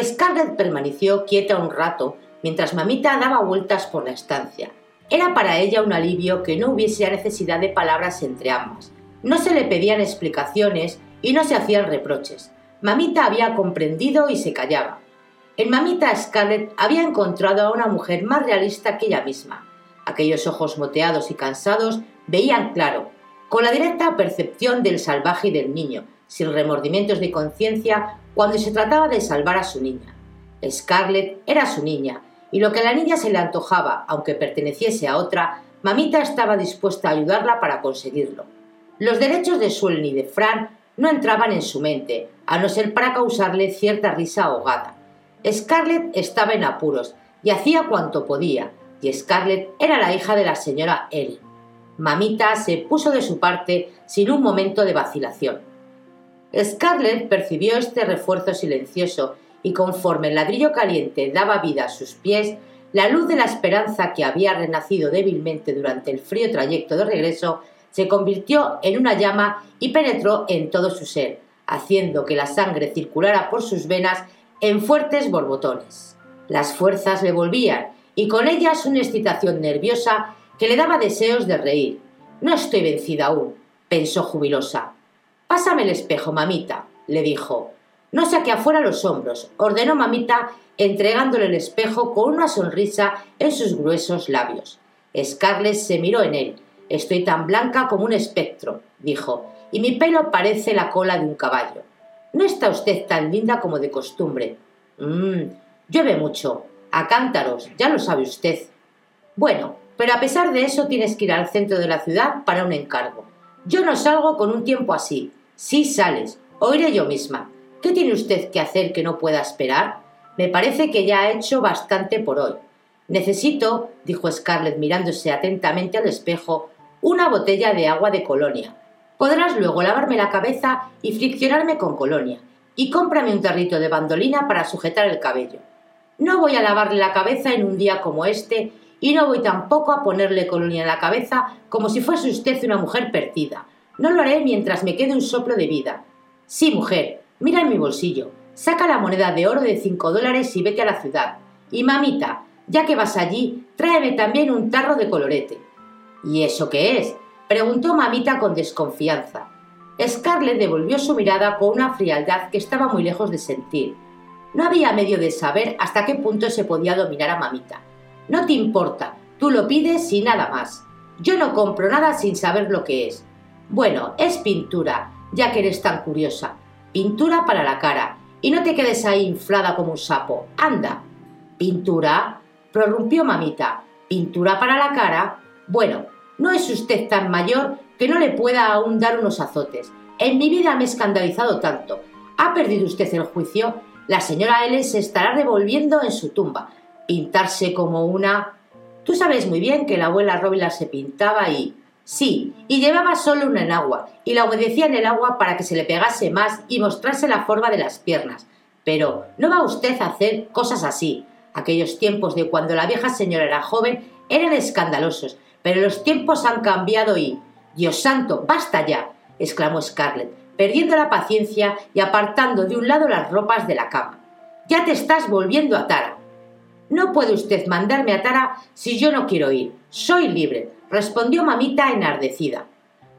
Scarlett permaneció quieta un rato mientras mamita daba vueltas por la estancia. Era para ella un alivio que no hubiese necesidad de palabras entre ambas. No se le pedían explicaciones y no se hacían reproches. Mamita había comprendido y se callaba. En mamita Scarlett había encontrado a una mujer más realista que ella misma. Aquellos ojos moteados y cansados veían claro, con la directa percepción del salvaje y del niño, sin remordimientos de conciencia cuando se trataba de salvar a su niña. Scarlett era su niña, y lo que a la niña se le antojaba, aunque perteneciese a otra, mamita estaba dispuesta a ayudarla para conseguirlo. Los derechos de Suelen y de Fran no entraban en su mente, a no ser para causarle cierta risa ahogada. Scarlett estaba en apuros y hacía cuanto podía, y Scarlett era la hija de la señora Ellen. Mamita se puso de su parte sin un momento de vacilación. Scarlett percibió este refuerzo silencioso y conforme el ladrillo caliente daba vida a sus pies, la luz de la esperanza que había renacido débilmente durante el frío trayecto de regreso se convirtió en una llama y penetró en todo su ser, haciendo que la sangre circulara por sus venas en fuertes borbotones. Las fuerzas le volvían y con ellas una excitación nerviosa que le daba deseos de reír. No estoy vencida aún, pensó jubilosa. Pásame el espejo, mamita, le dijo. No saque afuera los hombros, ordenó mamita, entregándole el espejo con una sonrisa en sus gruesos labios. Scarlett se miró en él. Estoy tan blanca como un espectro, dijo, y mi pelo parece la cola de un caballo. No está usted tan linda como de costumbre. Mmm, llueve mucho. A cántaros, ya lo sabe usted. Bueno, pero a pesar de eso tienes que ir al centro de la ciudad para un encargo. Yo no salgo con un tiempo así. Sí sales, o iré yo misma. ¿Qué tiene usted que hacer que no pueda esperar? Me parece que ya ha hecho bastante por hoy. Necesito, dijo Scarlett mirándose atentamente al espejo, una botella de agua de colonia. Podrás luego lavarme la cabeza y friccionarme con colonia. Y cómprame un tarrito de bandolina para sujetar el cabello. No voy a lavarle la cabeza en un día como este y no voy tampoco a ponerle colonia en la cabeza como si fuese usted una mujer perdida. No lo haré mientras me quede un soplo de vida. Sí, mujer, mira en mi bolsillo. Saca la moneda de oro de cinco dólares y vete a la ciudad. Y mamita, ya que vas allí, tráeme también un tarro de colorete. ¿Y eso qué es? preguntó mamita con desconfianza. Scarlett devolvió su mirada con una frialdad que estaba muy lejos de sentir. No había medio de saber hasta qué punto se podía dominar a mamita. No te importa, tú lo pides y nada más. Yo no compro nada sin saber lo que es. Bueno, es pintura, ya que eres tan curiosa. Pintura para la cara. Y no te quedes ahí inflada como un sapo. Anda. ¿Pintura? prorrumpió mamita. ¿Pintura para la cara? Bueno, no es usted tan mayor que no le pueda aún dar unos azotes. En mi vida me he escandalizado tanto. ¿Ha perdido usted el juicio? La señora Ellen se estará revolviendo en su tumba pintarse como una... Tú sabes muy bien que la abuela Róbila se pintaba y... Sí, y llevaba solo una enagua, y la obedecía en el agua para que se le pegase más y mostrase la forma de las piernas. Pero no va usted a hacer cosas así. Aquellos tiempos de cuando la vieja señora era joven eran escandalosos, pero los tiempos han cambiado y... Dios santo, basta ya, exclamó Scarlett, perdiendo la paciencia y apartando de un lado las ropas de la cama. Ya te estás volviendo a Tara. No puede usted mandarme a Tara si yo no quiero ir. Soy libre, respondió mamita enardecida.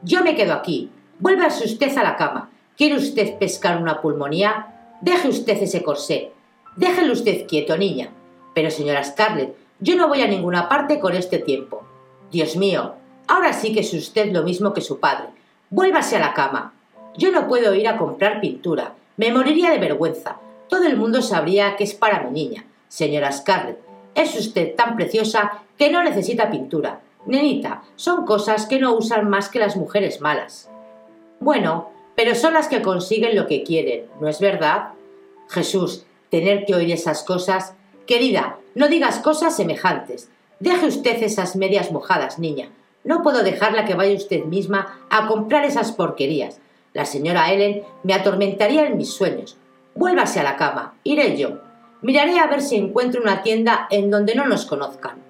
Yo me quedo aquí. Vuélvase usted a la cama. ¿Quiere usted pescar una pulmonía? Deje usted ese corsé. Déjelo usted quieto, niña. Pero, señora Scarlett, yo no voy a ninguna parte con este tiempo. Dios mío, ahora sí que es usted lo mismo que su padre. Vuélvase a la cama. Yo no puedo ir a comprar pintura. Me moriría de vergüenza. Todo el mundo sabría que es para mi niña. Señora Scarlett, es usted tan preciosa que no necesita pintura. Nenita, son cosas que no usan más que las mujeres malas. Bueno, pero son las que consiguen lo que quieren, ¿no es verdad? Jesús, tener que oír esas cosas. Querida, no digas cosas semejantes. Deje usted esas medias mojadas, niña. No puedo dejarla que vaya usted misma a comprar esas porquerías. La señora Ellen me atormentaría en mis sueños. Vuélvase a la cama. Iré yo. Miraré a ver si encuentro una tienda en donde no nos conozcan.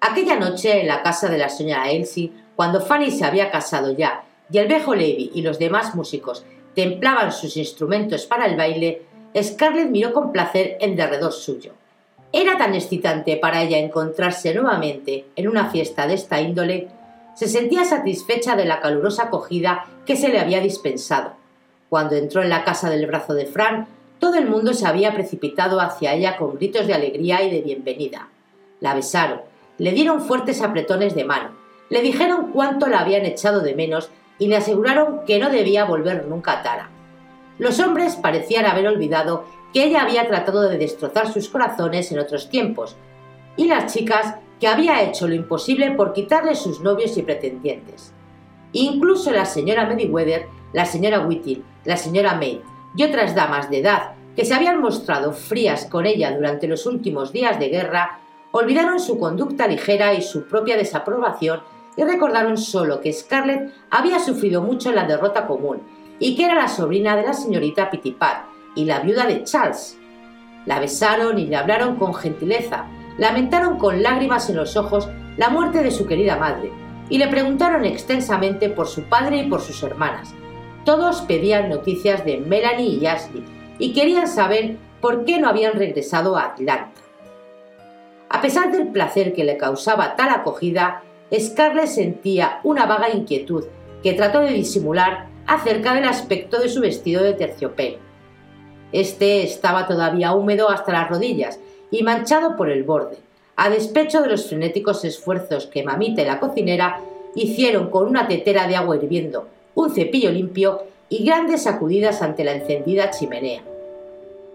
Aquella noche, en la casa de la señora Elsie, cuando Fanny se había casado ya y el viejo Levi y los demás músicos templaban sus instrumentos para el baile, Scarlett miró con placer en derredor suyo. Era tan excitante para ella encontrarse nuevamente en una fiesta de esta índole, se sentía satisfecha de la calurosa acogida que se le había dispensado. Cuando entró en la casa del brazo de Fran, todo el mundo se había precipitado hacia ella con gritos de alegría y de bienvenida. La besaron, le dieron fuertes apretones de mano, le dijeron cuánto la habían echado de menos y le aseguraron que no debía volver nunca a Tara. Los hombres parecían haber olvidado que ella había tratado de destrozar sus corazones en otros tiempos, y las chicas que había hecho lo imposible por quitarle sus novios y pretendientes. Incluso la señora Meriwether, la señora Whittle, la señora May y otras damas de edad que se habían mostrado frías con ella durante los últimos días de guerra, olvidaron su conducta ligera y su propia desaprobación y recordaron solo que Scarlett había sufrido mucho en la derrota común y que era la sobrina de la señorita Pitipat y la viuda de Charles. La besaron y le hablaron con gentileza, lamentaron con lágrimas en los ojos la muerte de su querida madre y le preguntaron extensamente por su padre y por sus hermanas, todos pedían noticias de Melanie y Ashley y querían saber por qué no habían regresado a Atlanta. A pesar del placer que le causaba tal acogida, Scarlett sentía una vaga inquietud que trató de disimular acerca del aspecto de su vestido de terciopelo. Este estaba todavía húmedo hasta las rodillas y manchado por el borde, a despecho de los frenéticos esfuerzos que mamita y la cocinera hicieron con una tetera de agua hirviendo un cepillo limpio y grandes sacudidas ante la encendida chimenea.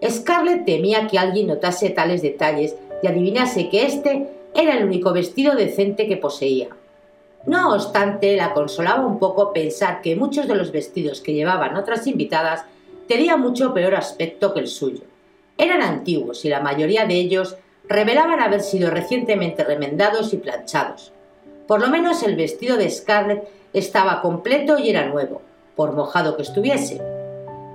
Scarlett temía que alguien notase tales detalles y adivinase que este era el único vestido decente que poseía. No obstante, la consolaba un poco pensar que muchos de los vestidos que llevaban otras invitadas tenían mucho peor aspecto que el suyo. Eran antiguos y la mayoría de ellos revelaban haber sido recientemente remendados y planchados. Por lo menos el vestido de Scarlett estaba completo y era nuevo, por mojado que estuviese.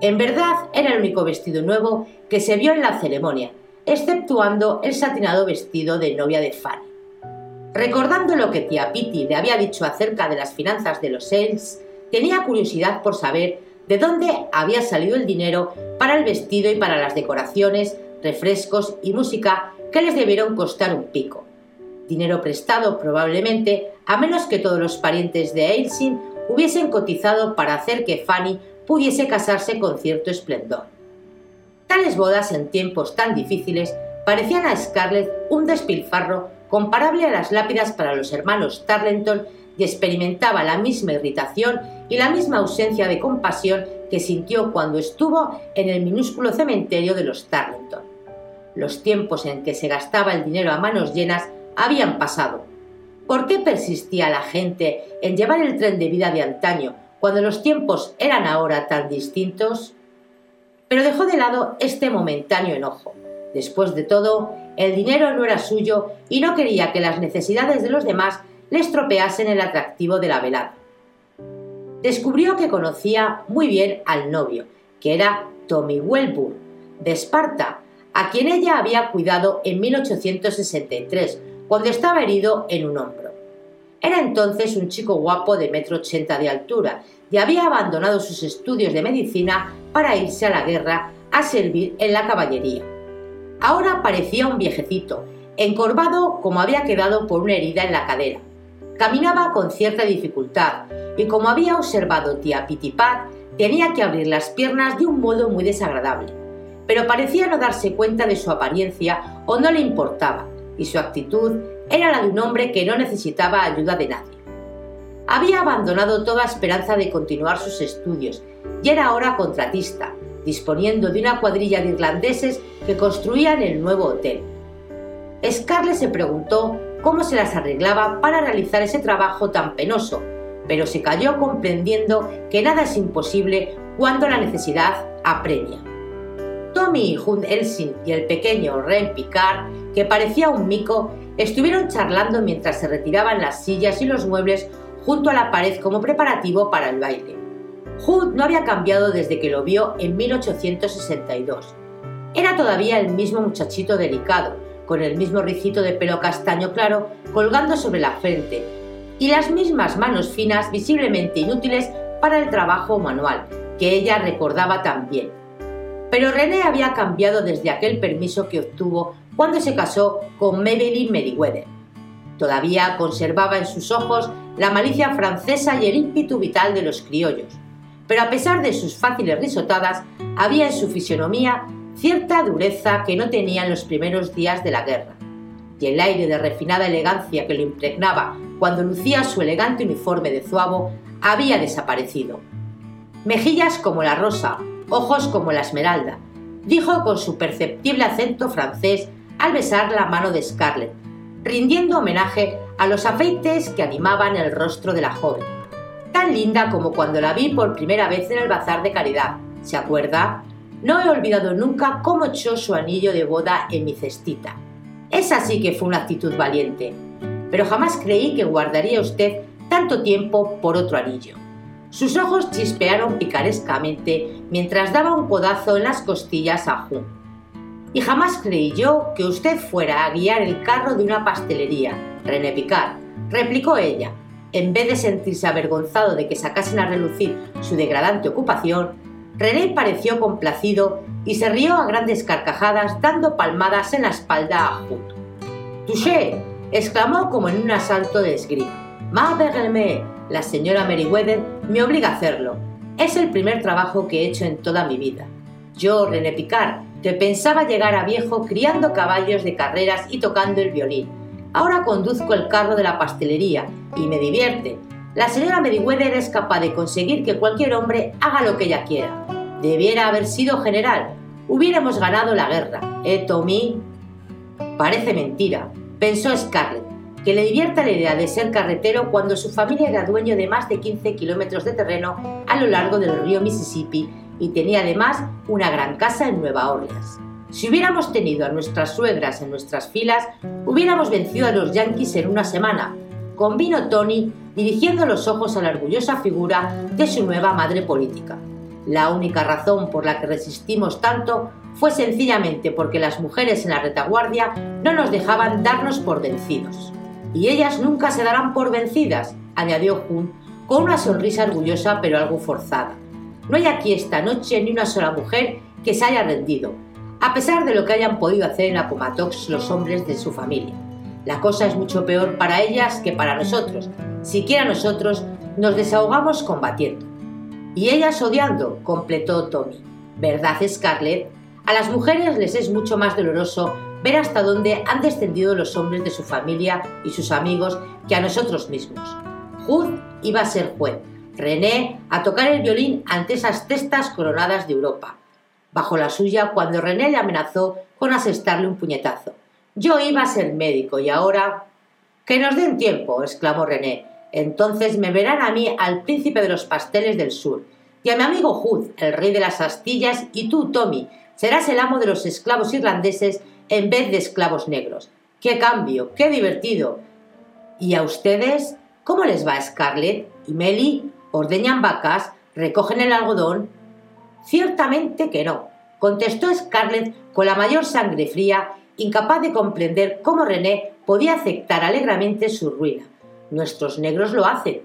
En verdad era el único vestido nuevo que se vio en la ceremonia, exceptuando el satinado vestido de novia de Fanny. Recordando lo que tía Pitty le había dicho acerca de las finanzas de los Sales, tenía curiosidad por saber de dónde había salido el dinero para el vestido y para las decoraciones, refrescos y música que les debieron costar un pico. Dinero prestado probablemente, a menos que todos los parientes de Ailsin hubiesen cotizado para hacer que Fanny pudiese casarse con cierto esplendor. Tales bodas en tiempos tan difíciles parecían a Scarlett un despilfarro comparable a las lápidas para los hermanos Tarleton y experimentaba la misma irritación y la misma ausencia de compasión que sintió cuando estuvo en el minúsculo cementerio de los Tarleton. Los tiempos en que se gastaba el dinero a manos llenas habían pasado. ¿Por qué persistía la gente en llevar el tren de vida de antaño cuando los tiempos eran ahora tan distintos? Pero dejó de lado este momentáneo enojo. Después de todo, el dinero no era suyo y no quería que las necesidades de los demás le estropeasen el atractivo de la velada. Descubrió que conocía muy bien al novio, que era Tommy Welburn, de Esparta, a quien ella había cuidado en 1863, cuando estaba herido en un hombro. Era entonces un chico guapo de metro ochenta de altura y había abandonado sus estudios de medicina para irse a la guerra a servir en la caballería. Ahora parecía un viejecito, encorvado como había quedado por una herida en la cadera. Caminaba con cierta dificultad y como había observado tía Pitipat, tenía que abrir las piernas de un modo muy desagradable. Pero parecía no darse cuenta de su apariencia o no le importaba, y su actitud era la de un hombre que no necesitaba ayuda de nadie. Había abandonado toda esperanza de continuar sus estudios y era ahora contratista, disponiendo de una cuadrilla de irlandeses que construían el nuevo hotel. Scarlett se preguntó cómo se las arreglaba para realizar ese trabajo tan penoso, pero se cayó comprendiendo que nada es imposible cuando la necesidad apremia. Tommy Hund Elsing y el pequeño Ren Picard, que parecía un mico, estuvieron charlando mientras se retiraban las sillas y los muebles junto a la pared como preparativo para el baile. Hood no había cambiado desde que lo vio en 1862. Era todavía el mismo muchachito delicado, con el mismo ricito de pelo castaño claro colgando sobre la frente, y las mismas manos finas visiblemente inútiles para el trabajo manual, que ella recordaba tan bien. Pero René había cambiado desde aquel permiso que obtuvo cuando se casó con Maybelline Meriwether. Todavía conservaba en sus ojos la malicia francesa y el ímpetu vital de los criollos, pero a pesar de sus fáciles risotadas, había en su fisonomía cierta dureza que no tenía en los primeros días de la guerra, y el aire de refinada elegancia que lo impregnaba cuando lucía su elegante uniforme de zuavo había desaparecido. Mejillas como la rosa, ojos como la esmeralda, dijo con su perceptible acento francés al besar la mano de Scarlett, rindiendo homenaje a los afeites que animaban el rostro de la joven. Tan linda como cuando la vi por primera vez en el bazar de caridad, ¿se acuerda? No he olvidado nunca cómo echó su anillo de boda en mi cestita. Esa sí que fue una actitud valiente, pero jamás creí que guardaría usted tanto tiempo por otro anillo. Sus ojos chispearon picarescamente mientras daba un codazo en las costillas a Jun. Y jamás creí yo que usted fuera a guiar el carro de una pastelería, René Picard, replicó ella. En vez de sentirse avergonzado de que sacasen a relucir su degradante ocupación, René pareció complacido y se rió a grandes carcajadas dando palmadas en la espalda a Jun. ¡Touché! exclamó como en un asalto de esgrima. ¡Ma la señora Meriwether me obliga a hacerlo. Es el primer trabajo que he hecho en toda mi vida. Yo, René Picard, que pensaba llegar a viejo criando caballos de carreras y tocando el violín. Ahora conduzco el carro de la pastelería y me divierte. La señora Meriwether es capaz de conseguir que cualquier hombre haga lo que ella quiera. Debiera haber sido general. Hubiéramos ganado la guerra. ¿Eh, Tommy? Parece mentira, pensó Scarlett que le divierta la idea de ser carretero cuando su familia era dueño de más de 15 kilómetros de terreno a lo largo del río Mississippi y tenía además una gran casa en Nueva Orleans. Si hubiéramos tenido a nuestras suegras en nuestras filas, hubiéramos vencido a los yanquis en una semana, convino Tony dirigiendo los ojos a la orgullosa figura de su nueva madre política. La única razón por la que resistimos tanto fue sencillamente porque las mujeres en la retaguardia no nos dejaban darnos por vencidos. Y ellas nunca se darán por vencidas, añadió Hunt con una sonrisa orgullosa pero algo forzada. No hay aquí esta noche ni una sola mujer que se haya rendido, a pesar de lo que hayan podido hacer en Apomatox los hombres de su familia. La cosa es mucho peor para ellas que para nosotros. Siquiera nosotros nos desahogamos combatiendo. Y ellas odiando, completó Tommy. ¿Verdad, Scarlett? A las mujeres les es mucho más doloroso ver hasta dónde han descendido los hombres de su familia y sus amigos que a nosotros mismos. Hood iba a ser juez, René a tocar el violín ante esas testas coronadas de Europa, bajo la suya cuando René le amenazó con asestarle un puñetazo. Yo iba a ser médico y ahora... Que nos den tiempo, exclamó René. Entonces me verán a mí al príncipe de los pasteles del sur, y a mi amigo Hood, el rey de las astillas, y tú, Tommy, serás el amo de los esclavos irlandeses en vez de esclavos negros. ¡Qué cambio! ¡Qué divertido! ¿Y a ustedes? ¿Cómo les va Scarlett y Melly? ¿Ordeñan vacas? ¿Recogen el algodón? Ciertamente que no, contestó Scarlett con la mayor sangre fría, incapaz de comprender cómo René podía aceptar alegremente su ruina. Nuestros negros lo hacen.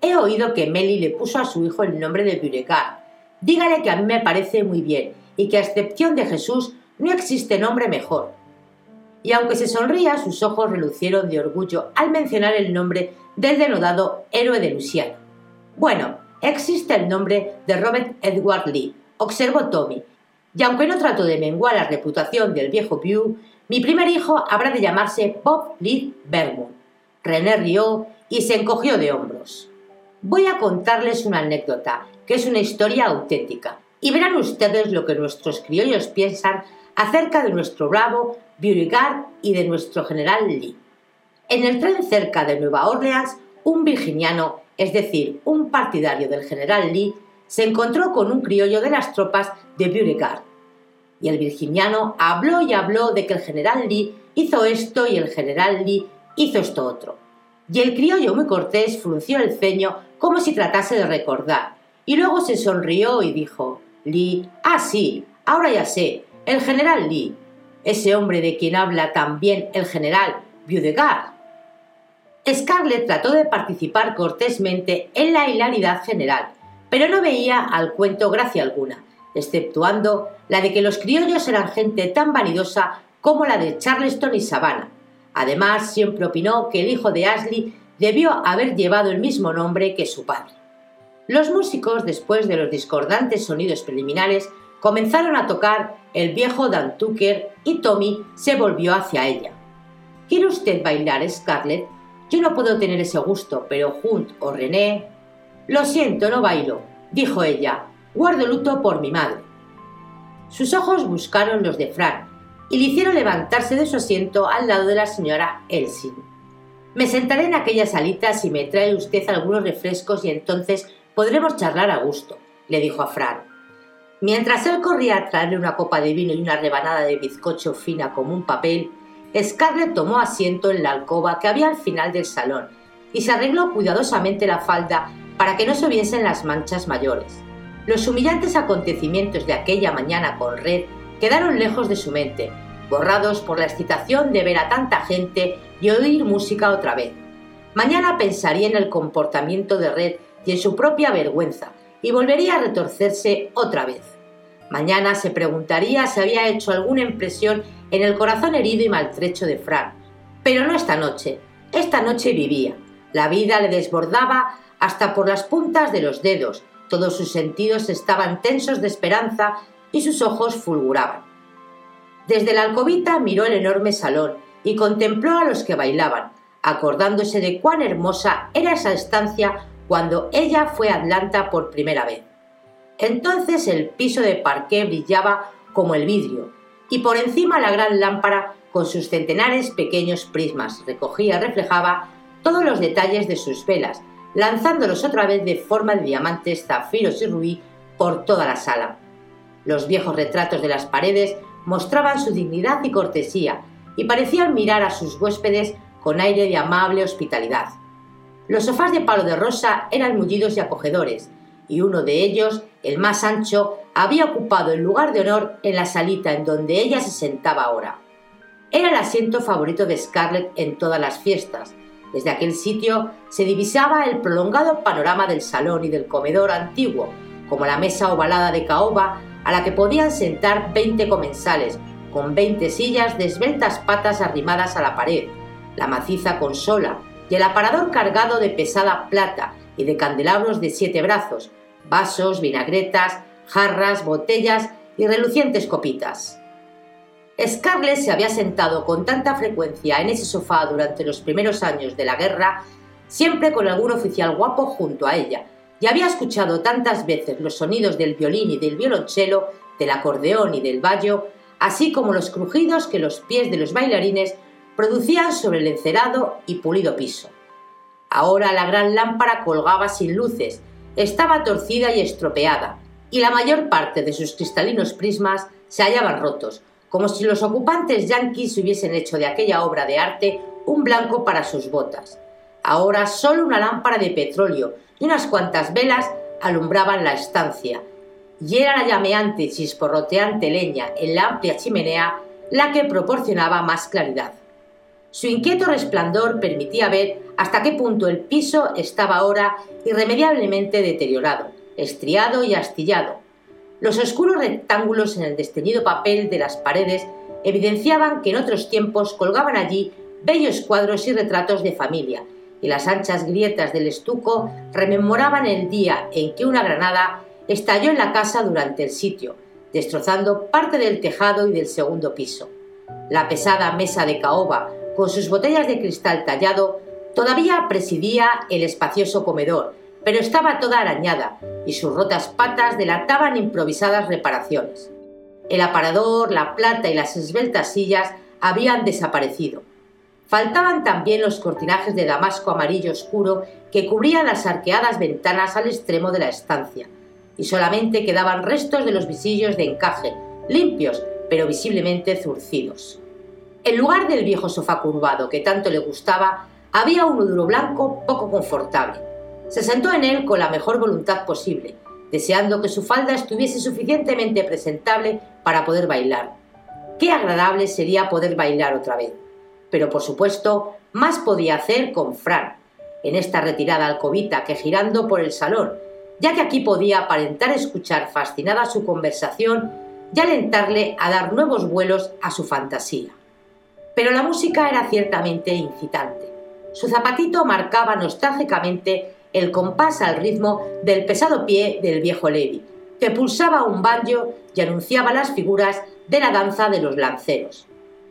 He oído que Melly le puso a su hijo el nombre de Burecar. Dígale que a mí me parece muy bien y que a excepción de Jesús no existe nombre mejor. Y aunque se sonría, sus ojos relucieron de orgullo al mencionar el nombre del denodado héroe de Luciano. Bueno, existe el nombre de Robert Edward Lee, observó Tommy, y aunque no trato de menguar la reputación del viejo Pew, mi primer hijo habrá de llamarse Bob Lee Bermond. René rió y se encogió de hombros. Voy a contarles una anécdota, que es una historia auténtica, y verán ustedes lo que nuestros criollos piensan acerca de nuestro bravo Beauregard y de nuestro general Lee. En el tren cerca de Nueva Orleans, un virginiano, es decir, un partidario del general Lee, se encontró con un criollo de las tropas de Beauregard. Y el virginiano habló y habló de que el general Lee hizo esto y el general Lee hizo esto otro. Y el criollo muy cortés frunció el ceño como si tratase de recordar, y luego se sonrió y dijo Lee, ah sí, ahora ya sé, el general Lee, ese hombre de quien habla también el general Beauregard. Scarlett trató de participar cortésmente en la hilaridad general, pero no veía al cuento gracia alguna, exceptuando la de que los criollos eran gente tan vanidosa como la de Charleston y Savannah. Además, siempre opinó que el hijo de Ashley debió haber llevado el mismo nombre que su padre. Los músicos, después de los discordantes sonidos preliminares, comenzaron a tocar el viejo Dan Tucker y Tommy se volvió hacia ella. ¿Quiere usted bailar, Scarlett? Yo no puedo tener ese gusto, pero Hunt o René. Lo siento, no bailo, dijo ella. Guardo luto por mi madre. Sus ojos buscaron los de Fran y le hicieron levantarse de su asiento al lado de la señora Elsin. Me sentaré en aquella salita si me trae usted algunos refrescos y entonces podremos charlar a gusto, le dijo a Fran. Mientras él corría a traerle una copa de vino y una rebanada de bizcocho fina como un papel, Scarlett tomó asiento en la alcoba que había al final del salón y se arregló cuidadosamente la falda para que no se viesen las manchas mayores. Los humillantes acontecimientos de aquella mañana con Red quedaron lejos de su mente, borrados por la excitación de ver a tanta gente y oír música otra vez. Mañana pensaría en el comportamiento de Red y en su propia vergüenza, y volvería a retorcerse otra vez. Mañana se preguntaría si había hecho alguna impresión en el corazón herido y maltrecho de Frank. Pero no esta noche. Esta noche vivía. La vida le desbordaba hasta por las puntas de los dedos. Todos sus sentidos estaban tensos de esperanza y sus ojos fulguraban. Desde la alcobita miró el enorme salón y contempló a los que bailaban, acordándose de cuán hermosa era esa estancia cuando ella fue a Atlanta por primera vez. Entonces el piso de parqué brillaba como el vidrio, y por encima la gran lámpara con sus centenares pequeños prismas recogía reflejaba todos los detalles de sus velas, lanzándolos otra vez de forma de diamantes, zafiros y rubí por toda la sala. Los viejos retratos de las paredes mostraban su dignidad y cortesía y parecían mirar a sus huéspedes con aire de amable hospitalidad. Los sofás de palo de rosa eran mullidos y acogedores, y uno de ellos, el más ancho, había ocupado el lugar de honor en la salita en donde ella se sentaba ahora. Era el asiento favorito de Scarlett en todas las fiestas. Desde aquel sitio se divisaba el prolongado panorama del salón y del comedor antiguo, como la mesa ovalada de caoba a la que podían sentar veinte comensales, con veinte sillas de esbeltas patas arrimadas a la pared, la maciza consola y el aparador cargado de pesada plata y de candelabros de siete brazos, vasos, vinagretas, jarras, botellas y relucientes copitas. Scarlett se había sentado con tanta frecuencia en ese sofá durante los primeros años de la guerra, siempre con algún oficial guapo junto a ella, y había escuchado tantas veces los sonidos del violín y del violonchelo, del acordeón y del bayo, así como los crujidos que los pies de los bailarines producían sobre el encerado y pulido piso. Ahora la gran lámpara colgaba sin luces, estaba torcida y estropeada, y la mayor parte de sus cristalinos prismas se hallaban rotos, como si los ocupantes yanquis hubiesen hecho de aquella obra de arte un blanco para sus botas. Ahora solo una lámpara de petróleo y unas cuantas velas alumbraban la estancia, y era la llameante y chisporroteante leña en la amplia chimenea la que proporcionaba más claridad. Su inquieto resplandor permitía ver hasta qué punto el piso estaba ahora irremediablemente deteriorado, estriado y astillado. Los oscuros rectángulos en el desteñido papel de las paredes evidenciaban que en otros tiempos colgaban allí bellos cuadros y retratos de familia, y las anchas grietas del estuco rememoraban el día en que una granada estalló en la casa durante el sitio, destrozando parte del tejado y del segundo piso. La pesada mesa de caoba, con sus botellas de cristal tallado, todavía presidía el espacioso comedor, pero estaba toda arañada y sus rotas patas delataban improvisadas reparaciones. El aparador, la plata y las esbeltas sillas habían desaparecido. Faltaban también los cortinajes de damasco amarillo oscuro que cubrían las arqueadas ventanas al extremo de la estancia, y solamente quedaban restos de los visillos de encaje, limpios, pero visiblemente zurcidos. En lugar del viejo sofá curvado que tanto le gustaba, había uno duro blanco poco confortable. Se sentó en él con la mejor voluntad posible, deseando que su falda estuviese suficientemente presentable para poder bailar. Qué agradable sería poder bailar otra vez. Pero por supuesto, más podía hacer con Fran, en esta retirada alcobita que girando por el salón, ya que aquí podía aparentar escuchar fascinada su conversación y alentarle a dar nuevos vuelos a su fantasía. Pero la música era ciertamente incitante. Su zapatito marcaba nostálgicamente el compás al ritmo del pesado pie del viejo Levi, que pulsaba un banjo y anunciaba las figuras de la danza de los lanceros.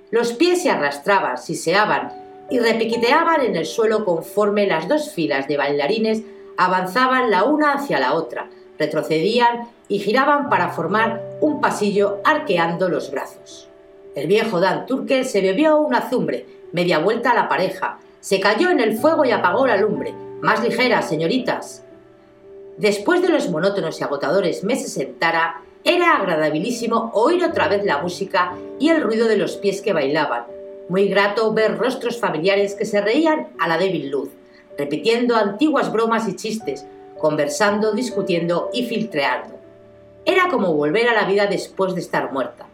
Los pies se arrastraban, siseaban y repiquiteaban en el suelo conforme las dos filas de bailarines avanzaban la una hacia la otra, retrocedían y giraban para formar un pasillo arqueando los brazos. El viejo Dan Turkel se bebió una azumbre, media vuelta a la pareja, se cayó en el fuego y apagó la lumbre. Más ligera, señoritas. Después de los monótonos y agotadores meses en Tara, era agradabilísimo oír otra vez la música y el ruido de los pies que bailaban. Muy grato ver rostros familiares que se reían a la débil luz repitiendo antiguas bromas y chistes, conversando, discutiendo y filtreando. Era como volver a la vida después de estar muerta.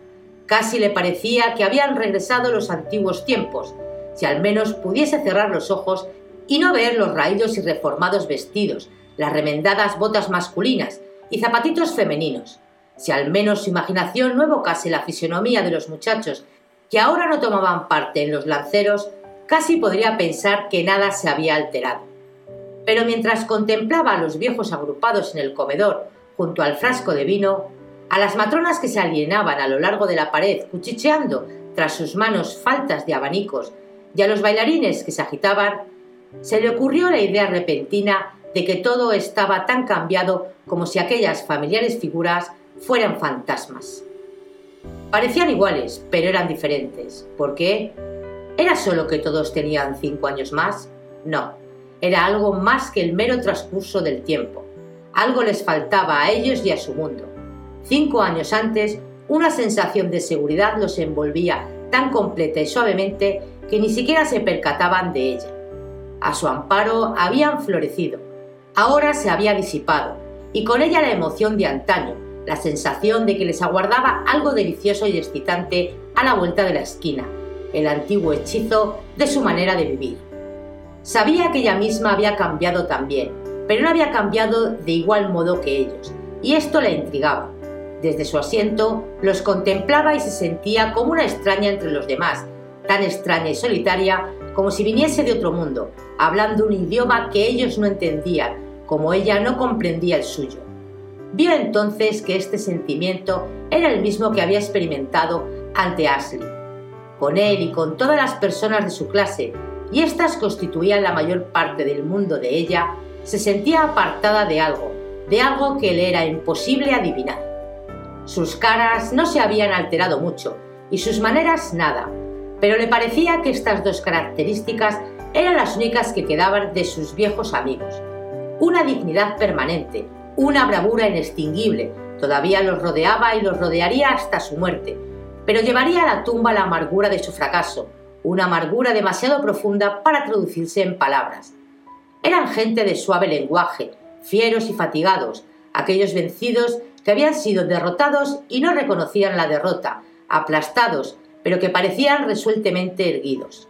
Casi le parecía que habían regresado los antiguos tiempos, si al menos pudiese cerrar los ojos y no ver los raídos y reformados vestidos, las remendadas botas masculinas y zapatitos femeninos, si al menos su imaginación no evocase la fisonomía de los muchachos que ahora no tomaban parte en los lanceros casi podría pensar que nada se había alterado. Pero mientras contemplaba a los viejos agrupados en el comedor junto al frasco de vino, a las matronas que se alienaban a lo largo de la pared cuchicheando tras sus manos faltas de abanicos y a los bailarines que se agitaban, se le ocurrió la idea repentina de que todo estaba tan cambiado como si aquellas familiares figuras fueran fantasmas. Parecían iguales, pero eran diferentes. ¿Por qué? ¿Era solo que todos tenían cinco años más? No, era algo más que el mero transcurso del tiempo. Algo les faltaba a ellos y a su mundo. Cinco años antes, una sensación de seguridad los envolvía tan completa y suavemente que ni siquiera se percataban de ella. A su amparo habían florecido, ahora se había disipado, y con ella la emoción de antaño, la sensación de que les aguardaba algo delicioso y excitante a la vuelta de la esquina, el antiguo hechizo de su manera de vivir. Sabía que ella misma había cambiado también, pero no había cambiado de igual modo que ellos, y esto la intrigaba. Desde su asiento los contemplaba y se sentía como una extraña entre los demás, tan extraña y solitaria como si viniese de otro mundo, hablando un idioma que ellos no entendían, como ella no comprendía el suyo. Vio entonces que este sentimiento era el mismo que había experimentado ante Ashley. Con él y con todas las personas de su clase, y éstas constituían la mayor parte del mundo de ella, se sentía apartada de algo, de algo que le era imposible adivinar. Sus caras no se habían alterado mucho y sus maneras nada, pero le parecía que estas dos características eran las únicas que quedaban de sus viejos amigos. Una dignidad permanente, una bravura inextinguible, todavía los rodeaba y los rodearía hasta su muerte, pero llevaría a la tumba la amargura de su fracaso, una amargura demasiado profunda para traducirse en palabras. Eran gente de suave lenguaje, fieros y fatigados, aquellos vencidos que habían sido derrotados y no reconocían la derrota, aplastados, pero que parecían resueltamente erguidos.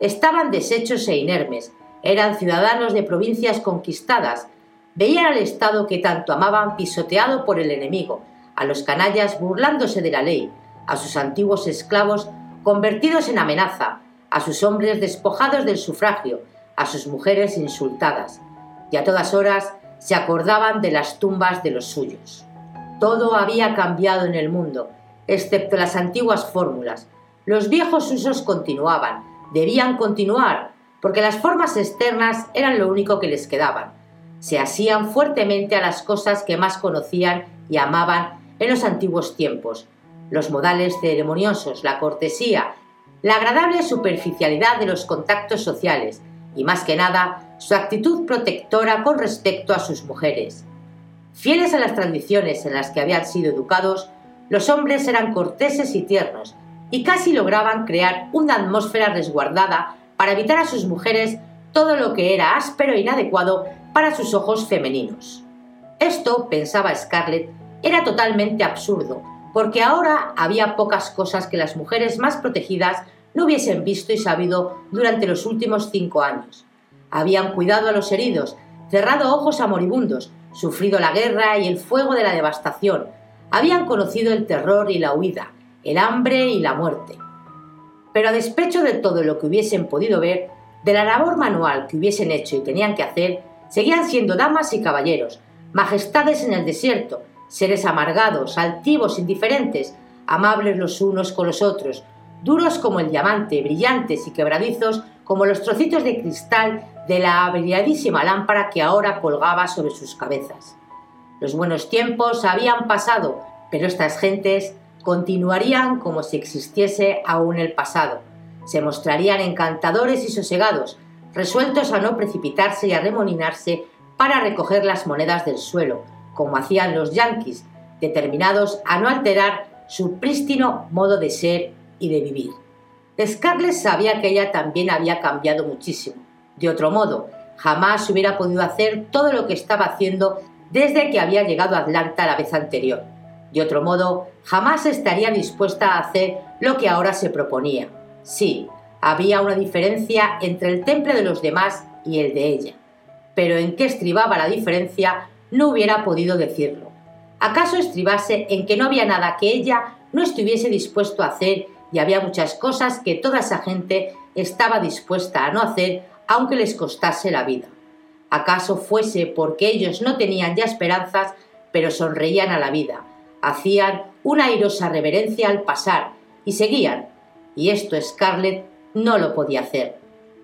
Estaban deshechos e inermes, eran ciudadanos de provincias conquistadas, veían al Estado que tanto amaban pisoteado por el enemigo, a los canallas burlándose de la ley, a sus antiguos esclavos convertidos en amenaza, a sus hombres despojados del sufragio, a sus mujeres insultadas, y a todas horas se acordaban de las tumbas de los suyos. Todo había cambiado en el mundo, excepto las antiguas fórmulas. Los viejos usos continuaban, debían continuar, porque las formas externas eran lo único que les quedaban. Se hacían fuertemente a las cosas que más conocían y amaban en los antiguos tiempos, los modales ceremoniosos, la cortesía, la agradable superficialidad de los contactos sociales y, más que nada, su actitud protectora con respecto a sus mujeres. Fieles a las tradiciones en las que habían sido educados, los hombres eran corteses y tiernos, y casi lograban crear una atmósfera resguardada para evitar a sus mujeres todo lo que era áspero e inadecuado para sus ojos femeninos. Esto, pensaba Scarlett, era totalmente absurdo, porque ahora había pocas cosas que las mujeres más protegidas no hubiesen visto y sabido durante los últimos cinco años. Habían cuidado a los heridos, cerrado ojos a moribundos, sufrido la guerra y el fuego de la devastación, habían conocido el terror y la huida, el hambre y la muerte. Pero a despecho de todo lo que hubiesen podido ver, de la labor manual que hubiesen hecho y tenían que hacer, seguían siendo damas y caballeros, majestades en el desierto, seres amargados, altivos, indiferentes, amables los unos con los otros, duros como el diamante, brillantes y quebradizos como los trocitos de cristal de la brilladísima lámpara que ahora colgaba sobre sus cabezas. Los buenos tiempos habían pasado, pero estas gentes continuarían como si existiese aún el pasado. Se mostrarían encantadores y sosegados, resueltos a no precipitarse y a para recoger las monedas del suelo, como hacían los yanquis, determinados a no alterar su prístino modo de ser y de vivir. Scarlett sabía que ella también había cambiado muchísimo. De otro modo, jamás hubiera podido hacer todo lo que estaba haciendo desde que había llegado a Atlanta la vez anterior. De otro modo, jamás estaría dispuesta a hacer lo que ahora se proponía. Sí, había una diferencia entre el temple de los demás y el de ella. Pero en qué estribaba la diferencia no hubiera podido decirlo. ¿Acaso estribase en que no había nada que ella no estuviese dispuesto a hacer y había muchas cosas que toda esa gente estaba dispuesta a no hacer aunque les costase la vida. ¿Acaso fuese porque ellos no tenían ya esperanzas, pero sonreían a la vida, hacían una airosa reverencia al pasar y seguían? Y esto Scarlett no lo podía hacer.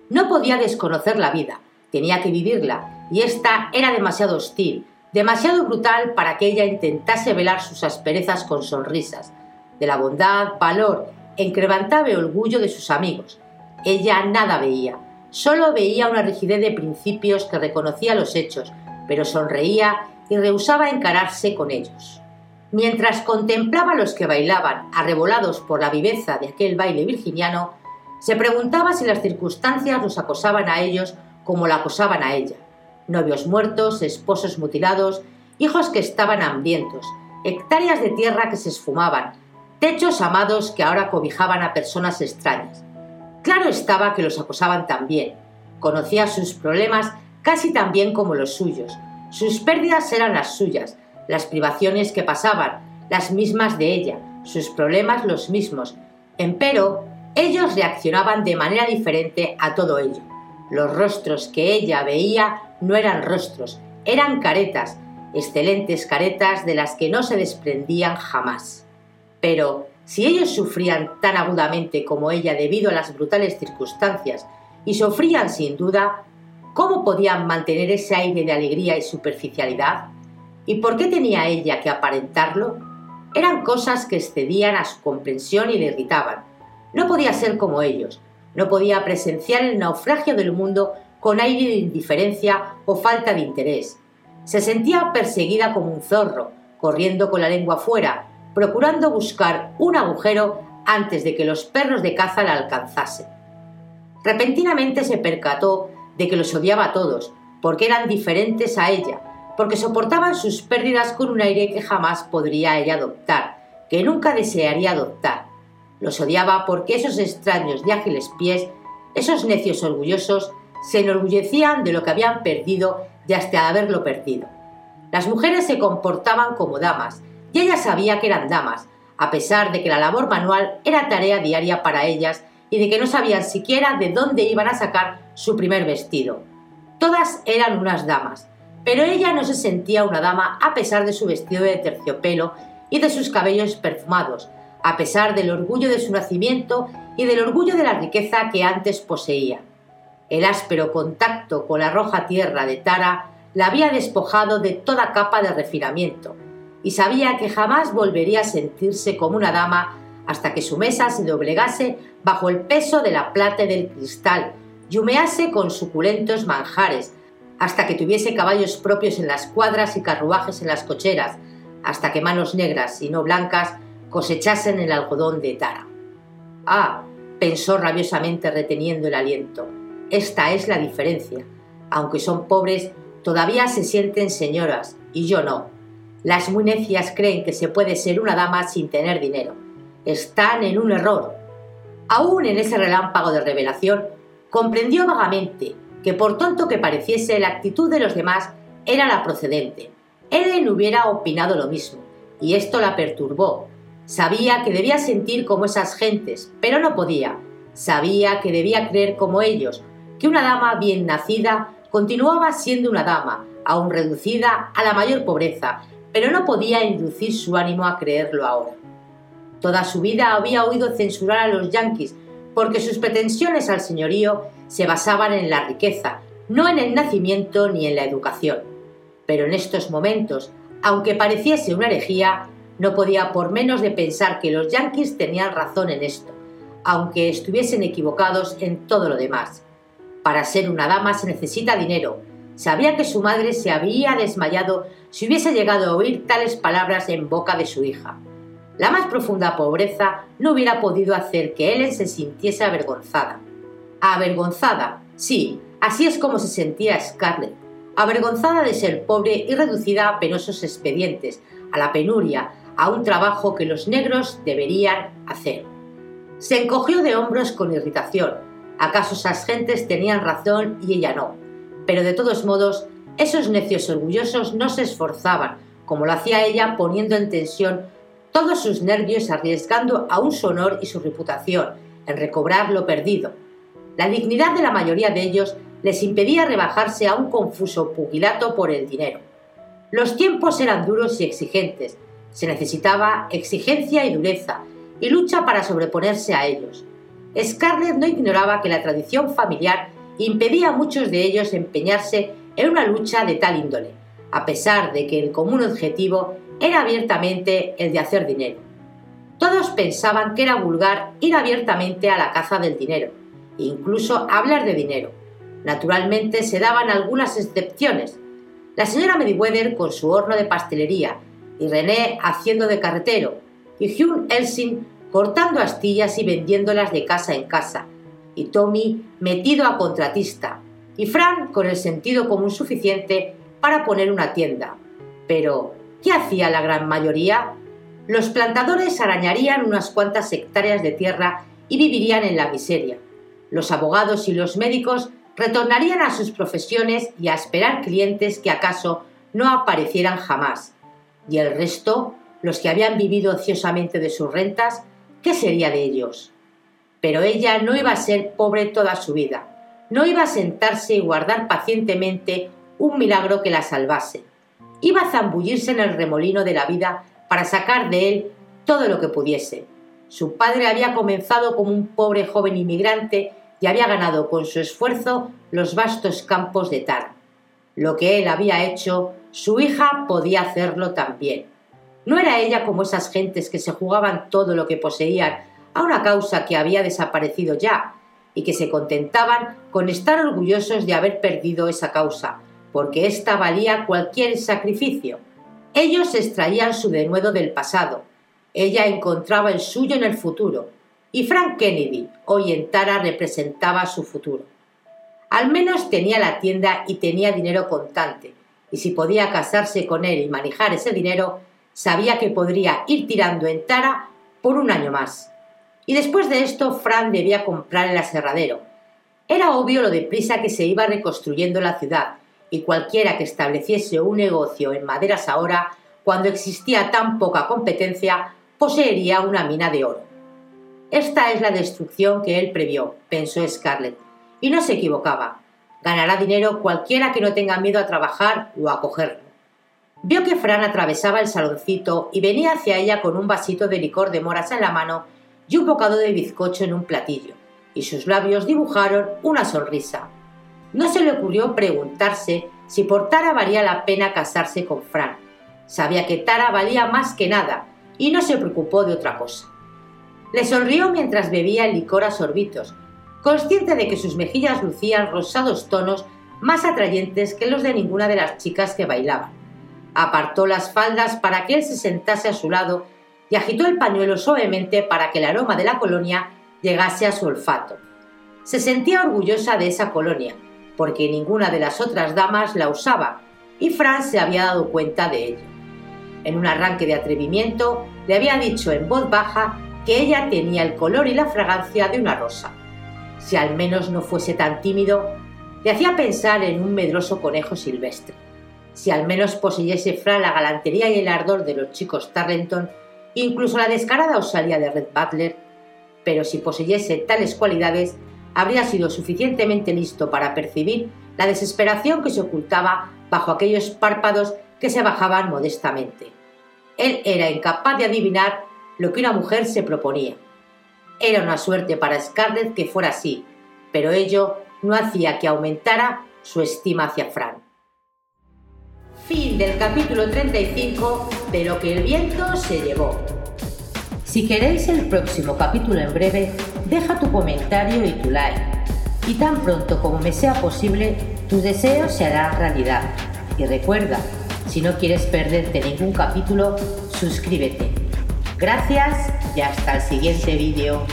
No podía desconocer la vida, tenía que vivirla, y esta era demasiado hostil, demasiado brutal para que ella intentase velar sus asperezas con sonrisas, de la bondad, valor incrementable orgullo de sus amigos. Ella nada veía, solo veía una rigidez de principios que reconocía los hechos, pero sonreía y rehusaba encararse con ellos. Mientras contemplaba a los que bailaban, arrebolados por la viveza de aquel baile virginiano, se preguntaba si las circunstancias los acosaban a ellos como la acosaban a ella. Novios muertos, esposos mutilados, hijos que estaban hambrientos, hectáreas de tierra que se esfumaban, techos amados que ahora cobijaban a personas extrañas. Claro estaba que los acosaban también. Conocía sus problemas casi tan bien como los suyos. Sus pérdidas eran las suyas, las privaciones que pasaban, las mismas de ella, sus problemas los mismos. Empero, ellos reaccionaban de manera diferente a todo ello. Los rostros que ella veía no eran rostros, eran caretas, excelentes caretas de las que no se desprendían jamás. Pero, si ellos sufrían tan agudamente como ella debido a las brutales circunstancias, y sufrían sin duda, ¿cómo podían mantener ese aire de alegría y superficialidad? ¿Y por qué tenía ella que aparentarlo? Eran cosas que excedían a su comprensión y le irritaban. No podía ser como ellos, no podía presenciar el naufragio del mundo con aire de indiferencia o falta de interés. Se sentía perseguida como un zorro, corriendo con la lengua fuera, procurando buscar un agujero antes de que los perros de caza la alcanzasen. Repentinamente se percató de que los odiaba a todos, porque eran diferentes a ella, porque soportaban sus pérdidas con un aire que jamás podría ella adoptar, que nunca desearía adoptar. Los odiaba porque esos extraños de ágiles pies, esos necios orgullosos, se enorgullecían de lo que habían perdido y hasta haberlo perdido. Las mujeres se comportaban como damas, y ella sabía que eran damas, a pesar de que la labor manual era tarea diaria para ellas y de que no sabían siquiera de dónde iban a sacar su primer vestido. Todas eran unas damas, pero ella no se sentía una dama a pesar de su vestido de terciopelo y de sus cabellos perfumados, a pesar del orgullo de su nacimiento y del orgullo de la riqueza que antes poseía. El áspero contacto con la roja tierra de Tara la había despojado de toda capa de refinamiento, y sabía que jamás volvería a sentirse como una dama hasta que su mesa se doblegase bajo el peso de la plata y del cristal y humease con suculentos manjares, hasta que tuviese caballos propios en las cuadras y carruajes en las cocheras, hasta que manos negras y no blancas cosechasen el algodón de Tara. Ah, pensó rabiosamente reteniendo el aliento, esta es la diferencia. Aunque son pobres, todavía se sienten señoras, y yo no. Las muy necias creen que se puede ser una dama sin tener dinero. Están en un error. Aún en ese relámpago de revelación, comprendió vagamente que por tonto que pareciese la actitud de los demás era la procedente. Ellen hubiera opinado lo mismo, y esto la perturbó. Sabía que debía sentir como esas gentes, pero no podía. Sabía que debía creer como ellos, que una dama bien nacida continuaba siendo una dama, aún reducida a la mayor pobreza, pero no podía inducir su ánimo a creerlo ahora. Toda su vida había oído censurar a los yanquis porque sus pretensiones al señorío se basaban en la riqueza, no en el nacimiento ni en la educación. Pero en estos momentos, aunque pareciese una herejía, no podía por menos de pensar que los yanquis tenían razón en esto, aunque estuviesen equivocados en todo lo demás. Para ser una dama se necesita dinero. Sabía que su madre se había desmayado si hubiese llegado a oír tales palabras en boca de su hija. La más profunda pobreza no hubiera podido hacer que Ellen se sintiese avergonzada. Avergonzada, sí, así es como se sentía Scarlett, avergonzada de ser pobre y reducida a penosos expedientes, a la penuria, a un trabajo que los negros deberían hacer. Se encogió de hombros con irritación. ¿Acaso esas gentes tenían razón y ella no? Pero de todos modos, esos necios orgullosos no se esforzaban, como lo hacía ella poniendo en tensión todos sus nervios arriesgando aún su honor y su reputación en recobrar lo perdido. La dignidad de la mayoría de ellos les impedía rebajarse a un confuso pugilato por el dinero. Los tiempos eran duros y exigentes, se necesitaba exigencia y dureza, y lucha para sobreponerse a ellos. Scarlett no ignoraba que la tradición familiar impedía a muchos de ellos empeñarse en una lucha de tal índole, a pesar de que el común objetivo era abiertamente el de hacer dinero. Todos pensaban que era vulgar ir abiertamente a la caza del dinero, incluso hablar de dinero. Naturalmente se daban algunas excepciones. La señora Meriwether con su horno de pastelería y René haciendo de carretero, y Hugh Elsing cortando astillas y vendiéndolas de casa en casa, y Tommy metido a contratista, y Fran con el sentido común suficiente para poner una tienda. Pero, ¿qué hacía la gran mayoría? Los plantadores arañarían unas cuantas hectáreas de tierra y vivirían en la miseria. Los abogados y los médicos retornarían a sus profesiones y a esperar clientes que acaso no aparecieran jamás. Y el resto, los que habían vivido ociosamente de sus rentas, ¿qué sería de ellos? Pero ella no iba a ser pobre toda su vida, no iba a sentarse y guardar pacientemente un milagro que la salvase. Iba a zambullirse en el remolino de la vida para sacar de él todo lo que pudiese. Su padre había comenzado como un pobre joven inmigrante y había ganado con su esfuerzo los vastos campos de Tara. Lo que él había hecho, su hija podía hacerlo también. No era ella como esas gentes que se jugaban todo lo que poseían a una causa que había desaparecido ya, y que se contentaban con estar orgullosos de haber perdido esa causa, porque ésta valía cualquier sacrificio. Ellos extraían su denuedo del pasado, ella encontraba el suyo en el futuro, y Frank Kennedy, hoy en Tara, representaba su futuro. Al menos tenía la tienda y tenía dinero contante, y si podía casarse con él y manejar ese dinero, sabía que podría ir tirando en Tara por un año más. Y después de esto, Frank debía comprar el aserradero. Era obvio lo deprisa que se iba reconstruyendo la ciudad, y cualquiera que estableciese un negocio en maderas ahora, cuando existía tan poca competencia, poseería una mina de oro. Esta es la destrucción que él previó, pensó Scarlett, y no se equivocaba. Ganará dinero cualquiera que no tenga miedo a trabajar o a cogerlo. Vio que Fran atravesaba el saloncito y venía hacia ella con un vasito de licor de moras en la mano y un bocado de bizcocho en un platillo, y sus labios dibujaron una sonrisa. No se le ocurrió preguntarse si por Tara valía la pena casarse con Fran. Sabía que Tara valía más que nada y no se preocupó de otra cosa. Le sonrió mientras bebía el licor a sorbitos, consciente de que sus mejillas lucían rosados tonos más atrayentes que los de ninguna de las chicas que bailaban. Apartó las faldas para que él se sentase a su lado y agitó el pañuelo suavemente para que el aroma de la colonia llegase a su olfato. Se sentía orgullosa de esa colonia, porque ninguna de las otras damas la usaba, y Fran se había dado cuenta de ello. En un arranque de atrevimiento, le había dicho en voz baja que ella tenía el color y la fragancia de una rosa si al menos no fuese tan tímido, le hacía pensar en un medroso conejo silvestre. Si al menos poseyese Fra la galantería y el ardor de los chicos Tarleton, incluso la descarada osadía de Red Butler, pero si poseyese tales cualidades, habría sido suficientemente listo para percibir la desesperación que se ocultaba bajo aquellos párpados que se bajaban modestamente. Él era incapaz de adivinar lo que una mujer se proponía. Era una suerte para Scarlett que fuera así, pero ello no hacía que aumentara su estima hacia Fran. Fin del capítulo 35 de Lo que el viento se llevó. Si queréis el próximo capítulo en breve, deja tu comentario y tu like. Y tan pronto como me sea posible, tus deseos se harán realidad. Y recuerda, si no quieres perderte ningún capítulo, suscríbete. Gracias y hasta el siguiente vídeo.